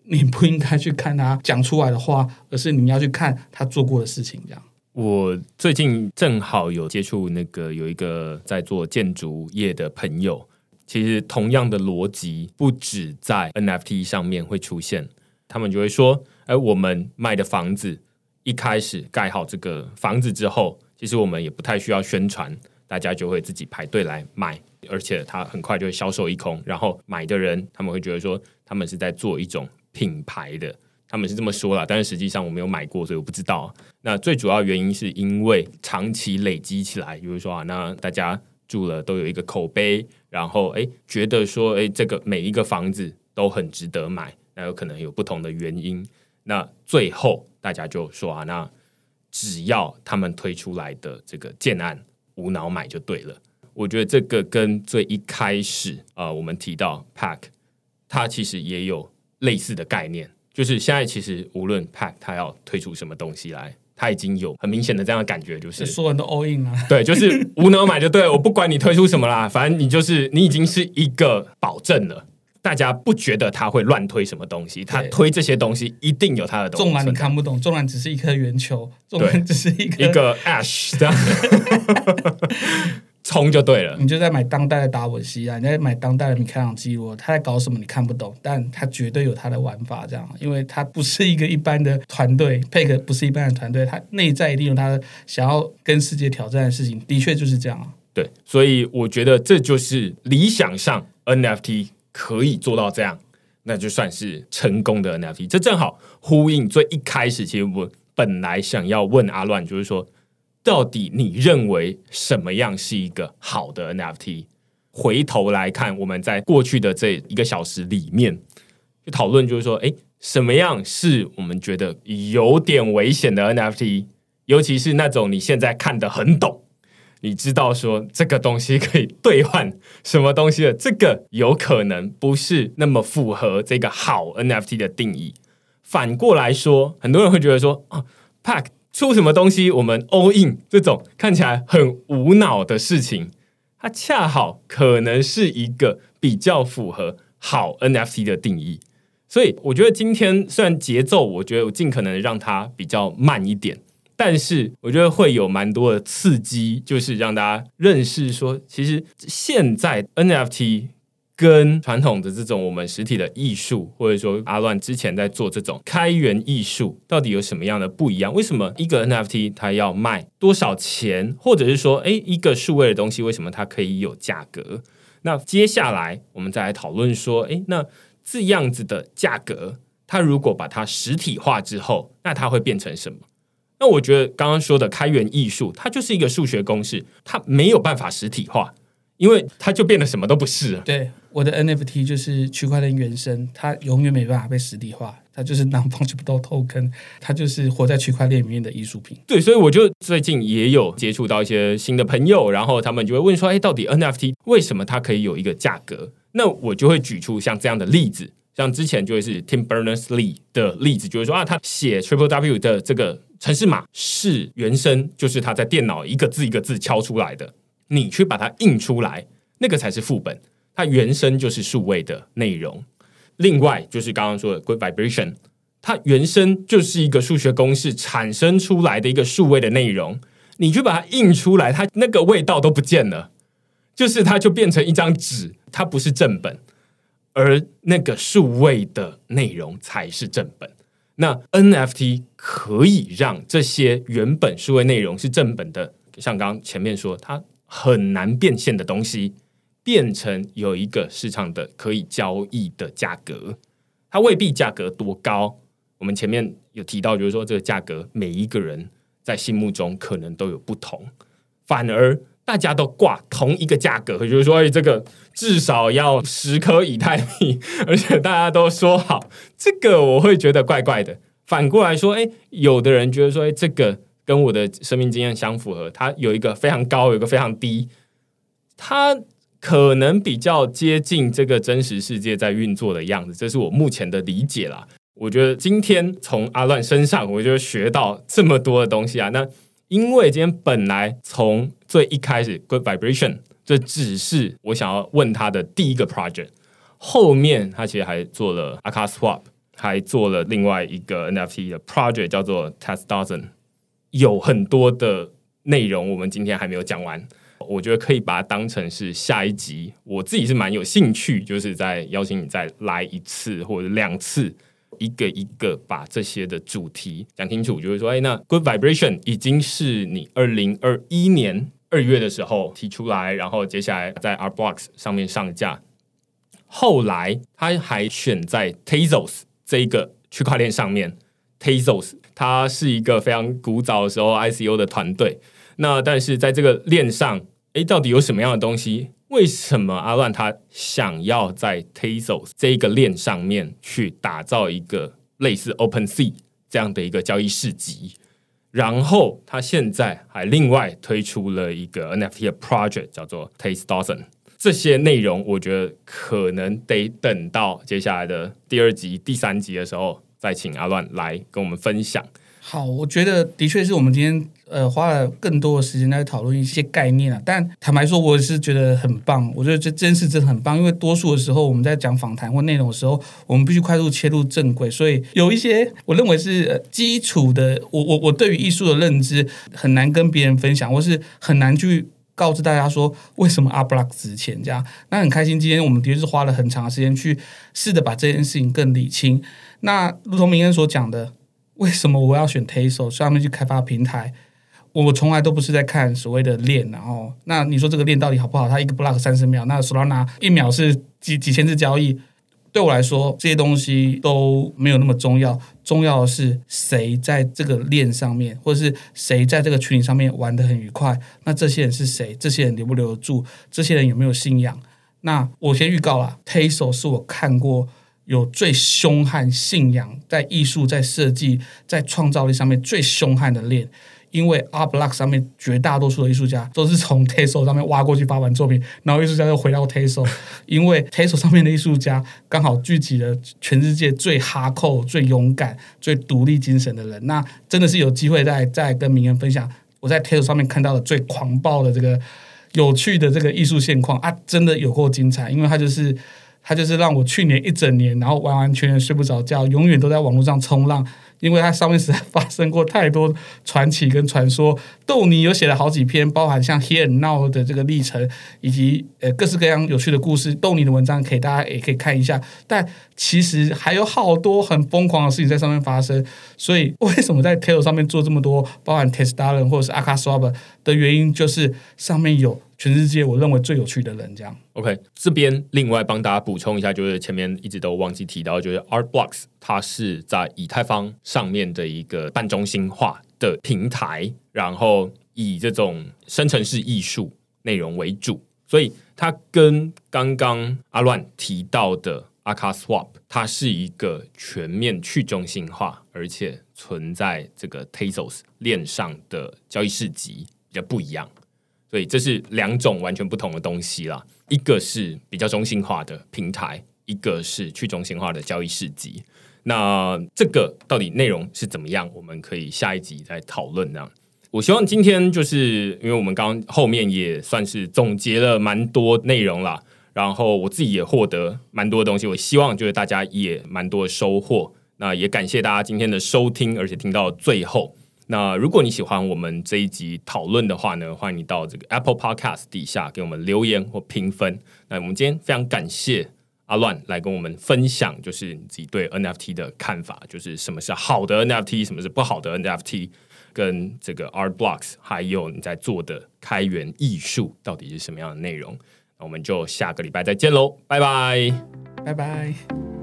你不应该去看他讲出来的话，而是你要去看他做过的事情。这样，我最近正好有接触那个有一个在做建筑业的朋友。其实同样的逻辑不止在 NFT 上面会出现，他们就会说：“哎，我们卖的房子一开始盖好这个房子之后，其实我们也不太需要宣传，大家就会自己排队来买，而且它很快就会销售一空。然后买的人他们会觉得说，他们是在做一种品牌的，他们是这么说了，但是实际上我没有买过，所以我不知道。那最主要原因是因为长期累积起来，比如说啊，那大家。住了都有一个口碑，然后哎，觉得说哎，这个每一个房子都很值得买，那有可能有不同的原因。那最后大家就说啊，那只要他们推出来的这个建案无脑买就对了。我觉得这个跟最一开始啊，我们提到 Pack，它其实也有类似的概念，就是现在其实无论 Pack 它要推出什么东西来，它已经有很明显的这样的感觉，就是所有人都 all in 啊，(laughs) 对，就是无脑买就对，我不管你推出什么啦，反正你就是你已经是一个保证了。大家不觉得他会乱推什么东西，他推这些东西一定有他的东西。纵然你看不懂，纵然只是一颗圆球，纵然只是一个一个 ash 这样，(laughs) 冲就对了。你就在买当代的达文西啊，你在买当代的米开朗基罗，他在搞什么你看不懂，但他绝对有他的玩法，这样，因为他不是一个一般的团队，配个不是一般的团队，他内在一定有他想要跟世界挑战的事情，的确就是这样啊。对，所以我觉得这就是理想上 NFT。可以做到这样，那就算是成功的 NFT。这正好呼应最一开始，其实我本来想要问阿乱，就是说，到底你认为什么样是一个好的 NFT？回头来看，我们在过去的这一个小时里面，就讨论，就是说，哎，什么样是我们觉得有点危险的 NFT？尤其是那种你现在看得很懂。你知道说这个东西可以兑换什么东西的？这个有可能不是那么符合这个好 NFT 的定义。反过来说，很多人会觉得说啊，Pack 出什么东西，我们 all in 这种看起来很无脑的事情，它恰好可能是一个比较符合好 NFT 的定义。所以我觉得今天虽然节奏，我觉得我尽可能让它比较慢一点。但是我觉得会有蛮多的刺激，就是让大家认识说，其实现在 NFT 跟传统的这种我们实体的艺术，或者说阿乱之前在做这种开源艺术，到底有什么样的不一样？为什么一个 NFT 它要卖多少钱，或者是说，哎，一个数位的东西为什么它可以有价格？那接下来我们再来讨论说，哎，那这样子的价格，它如果把它实体化之后，那它会变成什么？那我觉得刚刚说的开源艺术，它就是一个数学公式，它没有办法实体化，因为它就变得什么都不是了。对，我的 NFT 就是区块链原生，它永远没办法被实体化，它就是 non-fungible token，它就是活在区块链里面的艺术品。对，所以我就最近也有接触到一些新的朋友，然后他们就会问说：“哎，到底 NFT 为什么它可以有一个价格？”那我就会举出像这样的例子。像之前就会是 Tim Berners Lee 的例子，就会说啊，他写 Triple W 的这个城市码是原生，就是他在电脑一个字一个字敲出来的，你去把它印出来，那个才是副本，它原生就是数位的内容。另外就是刚刚说的 Good Vibration，它原生就是一个数学公式产生出来的一个数位的内容，你去把它印出来，它那个味道都不见了，就是它就变成一张纸，它不是正本。而那个数位的内容才是正本。那 NFT 可以让这些原本数位内容是正本的，像刚前面说，它很难变现的东西，变成有一个市场的可以交易的价格。它未必价格多高。我们前面有提到，就是说这个价格，每一个人在心目中可能都有不同，反而。大家都挂同一个价格，就是说，哎，这个至少要十颗以太币，而且大家都说好，这个我会觉得怪怪的。反过来说，哎，有的人觉得说，哎，这个跟我的生命经验相符合，它有一个非常高，有一个非常低，它可能比较接近这个真实世界在运作的样子。这是我目前的理解啦。我觉得今天从阿乱身上，我就学到这么多的东西啊。那因为今天本来从最一开始，Good Vibration，这只是我想要问他的第一个 project。后面他其实还做了 a k a Swap，还做了另外一个 NFT 的 project，叫做 Test Dozen。有很多的内容，我们今天还没有讲完。我觉得可以把它当成是下一集。我自己是蛮有兴趣，就是在邀请你再来一次或者两次。一个一个把这些的主题讲清楚，就是说，哎，那 Good Vibration 已经是你二零二一年二月的时候提出来，然后接下来在 Art Box 上面上架，后来他还选在 Tazos 这一个区块链上面 Tazos 它是一个非常古早的时候 ICO 的团队，那但是在这个链上，哎，到底有什么样的东西？为什么阿乱他想要在 Tezos 这个链上面去打造一个类似 Open Sea 这样的一个交易市集？然后他现在还另外推出了一个 NFT 的 project，叫做 Taste Dozen。这些内容我觉得可能得等到接下来的第二集、第三集的时候，再请阿乱来跟我们分享。好，我觉得的确是我们今天呃花了更多的时间在讨论一些概念啊。但坦白说，我是觉得很棒。我觉得这真是真的很棒，因为多数的时候我们在讲访谈或内容的时候，我们必须快速切入正轨。所以有一些我认为是基础的，我我我对于艺术的认知很难跟别人分享，或是很难去告知大家说为什么阿布拉克值钱。这样，那很开心，今天我们的确是花了很长的时间去试着把这件事情更理清。那如同明恩所讲的。为什么我要选 t a s o 上面去开发平台？我从来都不是在看所谓的链，然后那你说这个链到底好不好？它一个 block 三十秒，那 Solana 一秒是几几千次交易？对我来说，这些东西都没有那么重要。重要的是谁在这个链上面，或者是谁在这个群里上面玩的很愉快？那这些人是谁？这些人留不留得住？这些人有没有信仰？那我先预告了 t a s o 是我看过。有最凶悍信仰，在艺术、在设计、在创造力上面最凶悍的链，因为 Art Block 上面绝大多数的艺术家都是从 t e s o 上面挖过去发完作品，然后艺术家又回到 t e s o 因为 t e s o 上面的艺术家刚好聚集了全世界最哈扣、最勇敢、最独立精神的人，那真的是有机会再再跟名人分享我在 t e s o 上面看到的最狂暴的这个有趣的这个艺术现况啊，真的有够精彩，因为他就是。他就是让我去年一整年，然后完完全全睡不着觉，永远都在网络上冲浪，因为它上面实在发生过太多传奇跟传说。豆泥有写了好几篇，包含像 Here Now 的这个历程，以及呃各式各样有趣的故事。豆泥的文章可以大家也可以看一下，但其实还有好多很疯狂的事情在上面发生。所以为什么在 Tail 上面做这么多，包含 Tesla 或者是 Akaswap 的原因，就是上面有。全世界我认为最有趣的人，这样。OK，这边另外帮大家补充一下，就是前面一直都忘记提到，就是 Art Blocks 它是在以太坊上面的一个半中心化的平台，然后以这种生成式艺术内容为主，所以它跟刚刚阿乱提到的 Aka Swap，它是一个全面去中心化，而且存在这个 Tezos 链上的交易市集比较不一样。所以这是两种完全不同的东西啦，一个是比较中心化的平台，一个是去中心化的交易市集。那这个到底内容是怎么样？我们可以下一集再讨论。这样，我希望今天就是因为我们刚后面也算是总结了蛮多内容啦，然后我自己也获得蛮多东西。我希望就是大家也蛮多收获。那也感谢大家今天的收听，而且听到最后。那如果你喜欢我们这一集讨论的话呢，欢迎你到这个 Apple Podcast 底下给我们留言或评分。那我们今天非常感谢阿乱来跟我们分享，就是你自己对 NFT 的看法，就是什么是好的 NFT，什么是不好的 NFT，跟这个 Art Blocks，还有你在做的开源艺术到底是什么样的内容。那我们就下个礼拜再见喽，拜拜，拜拜。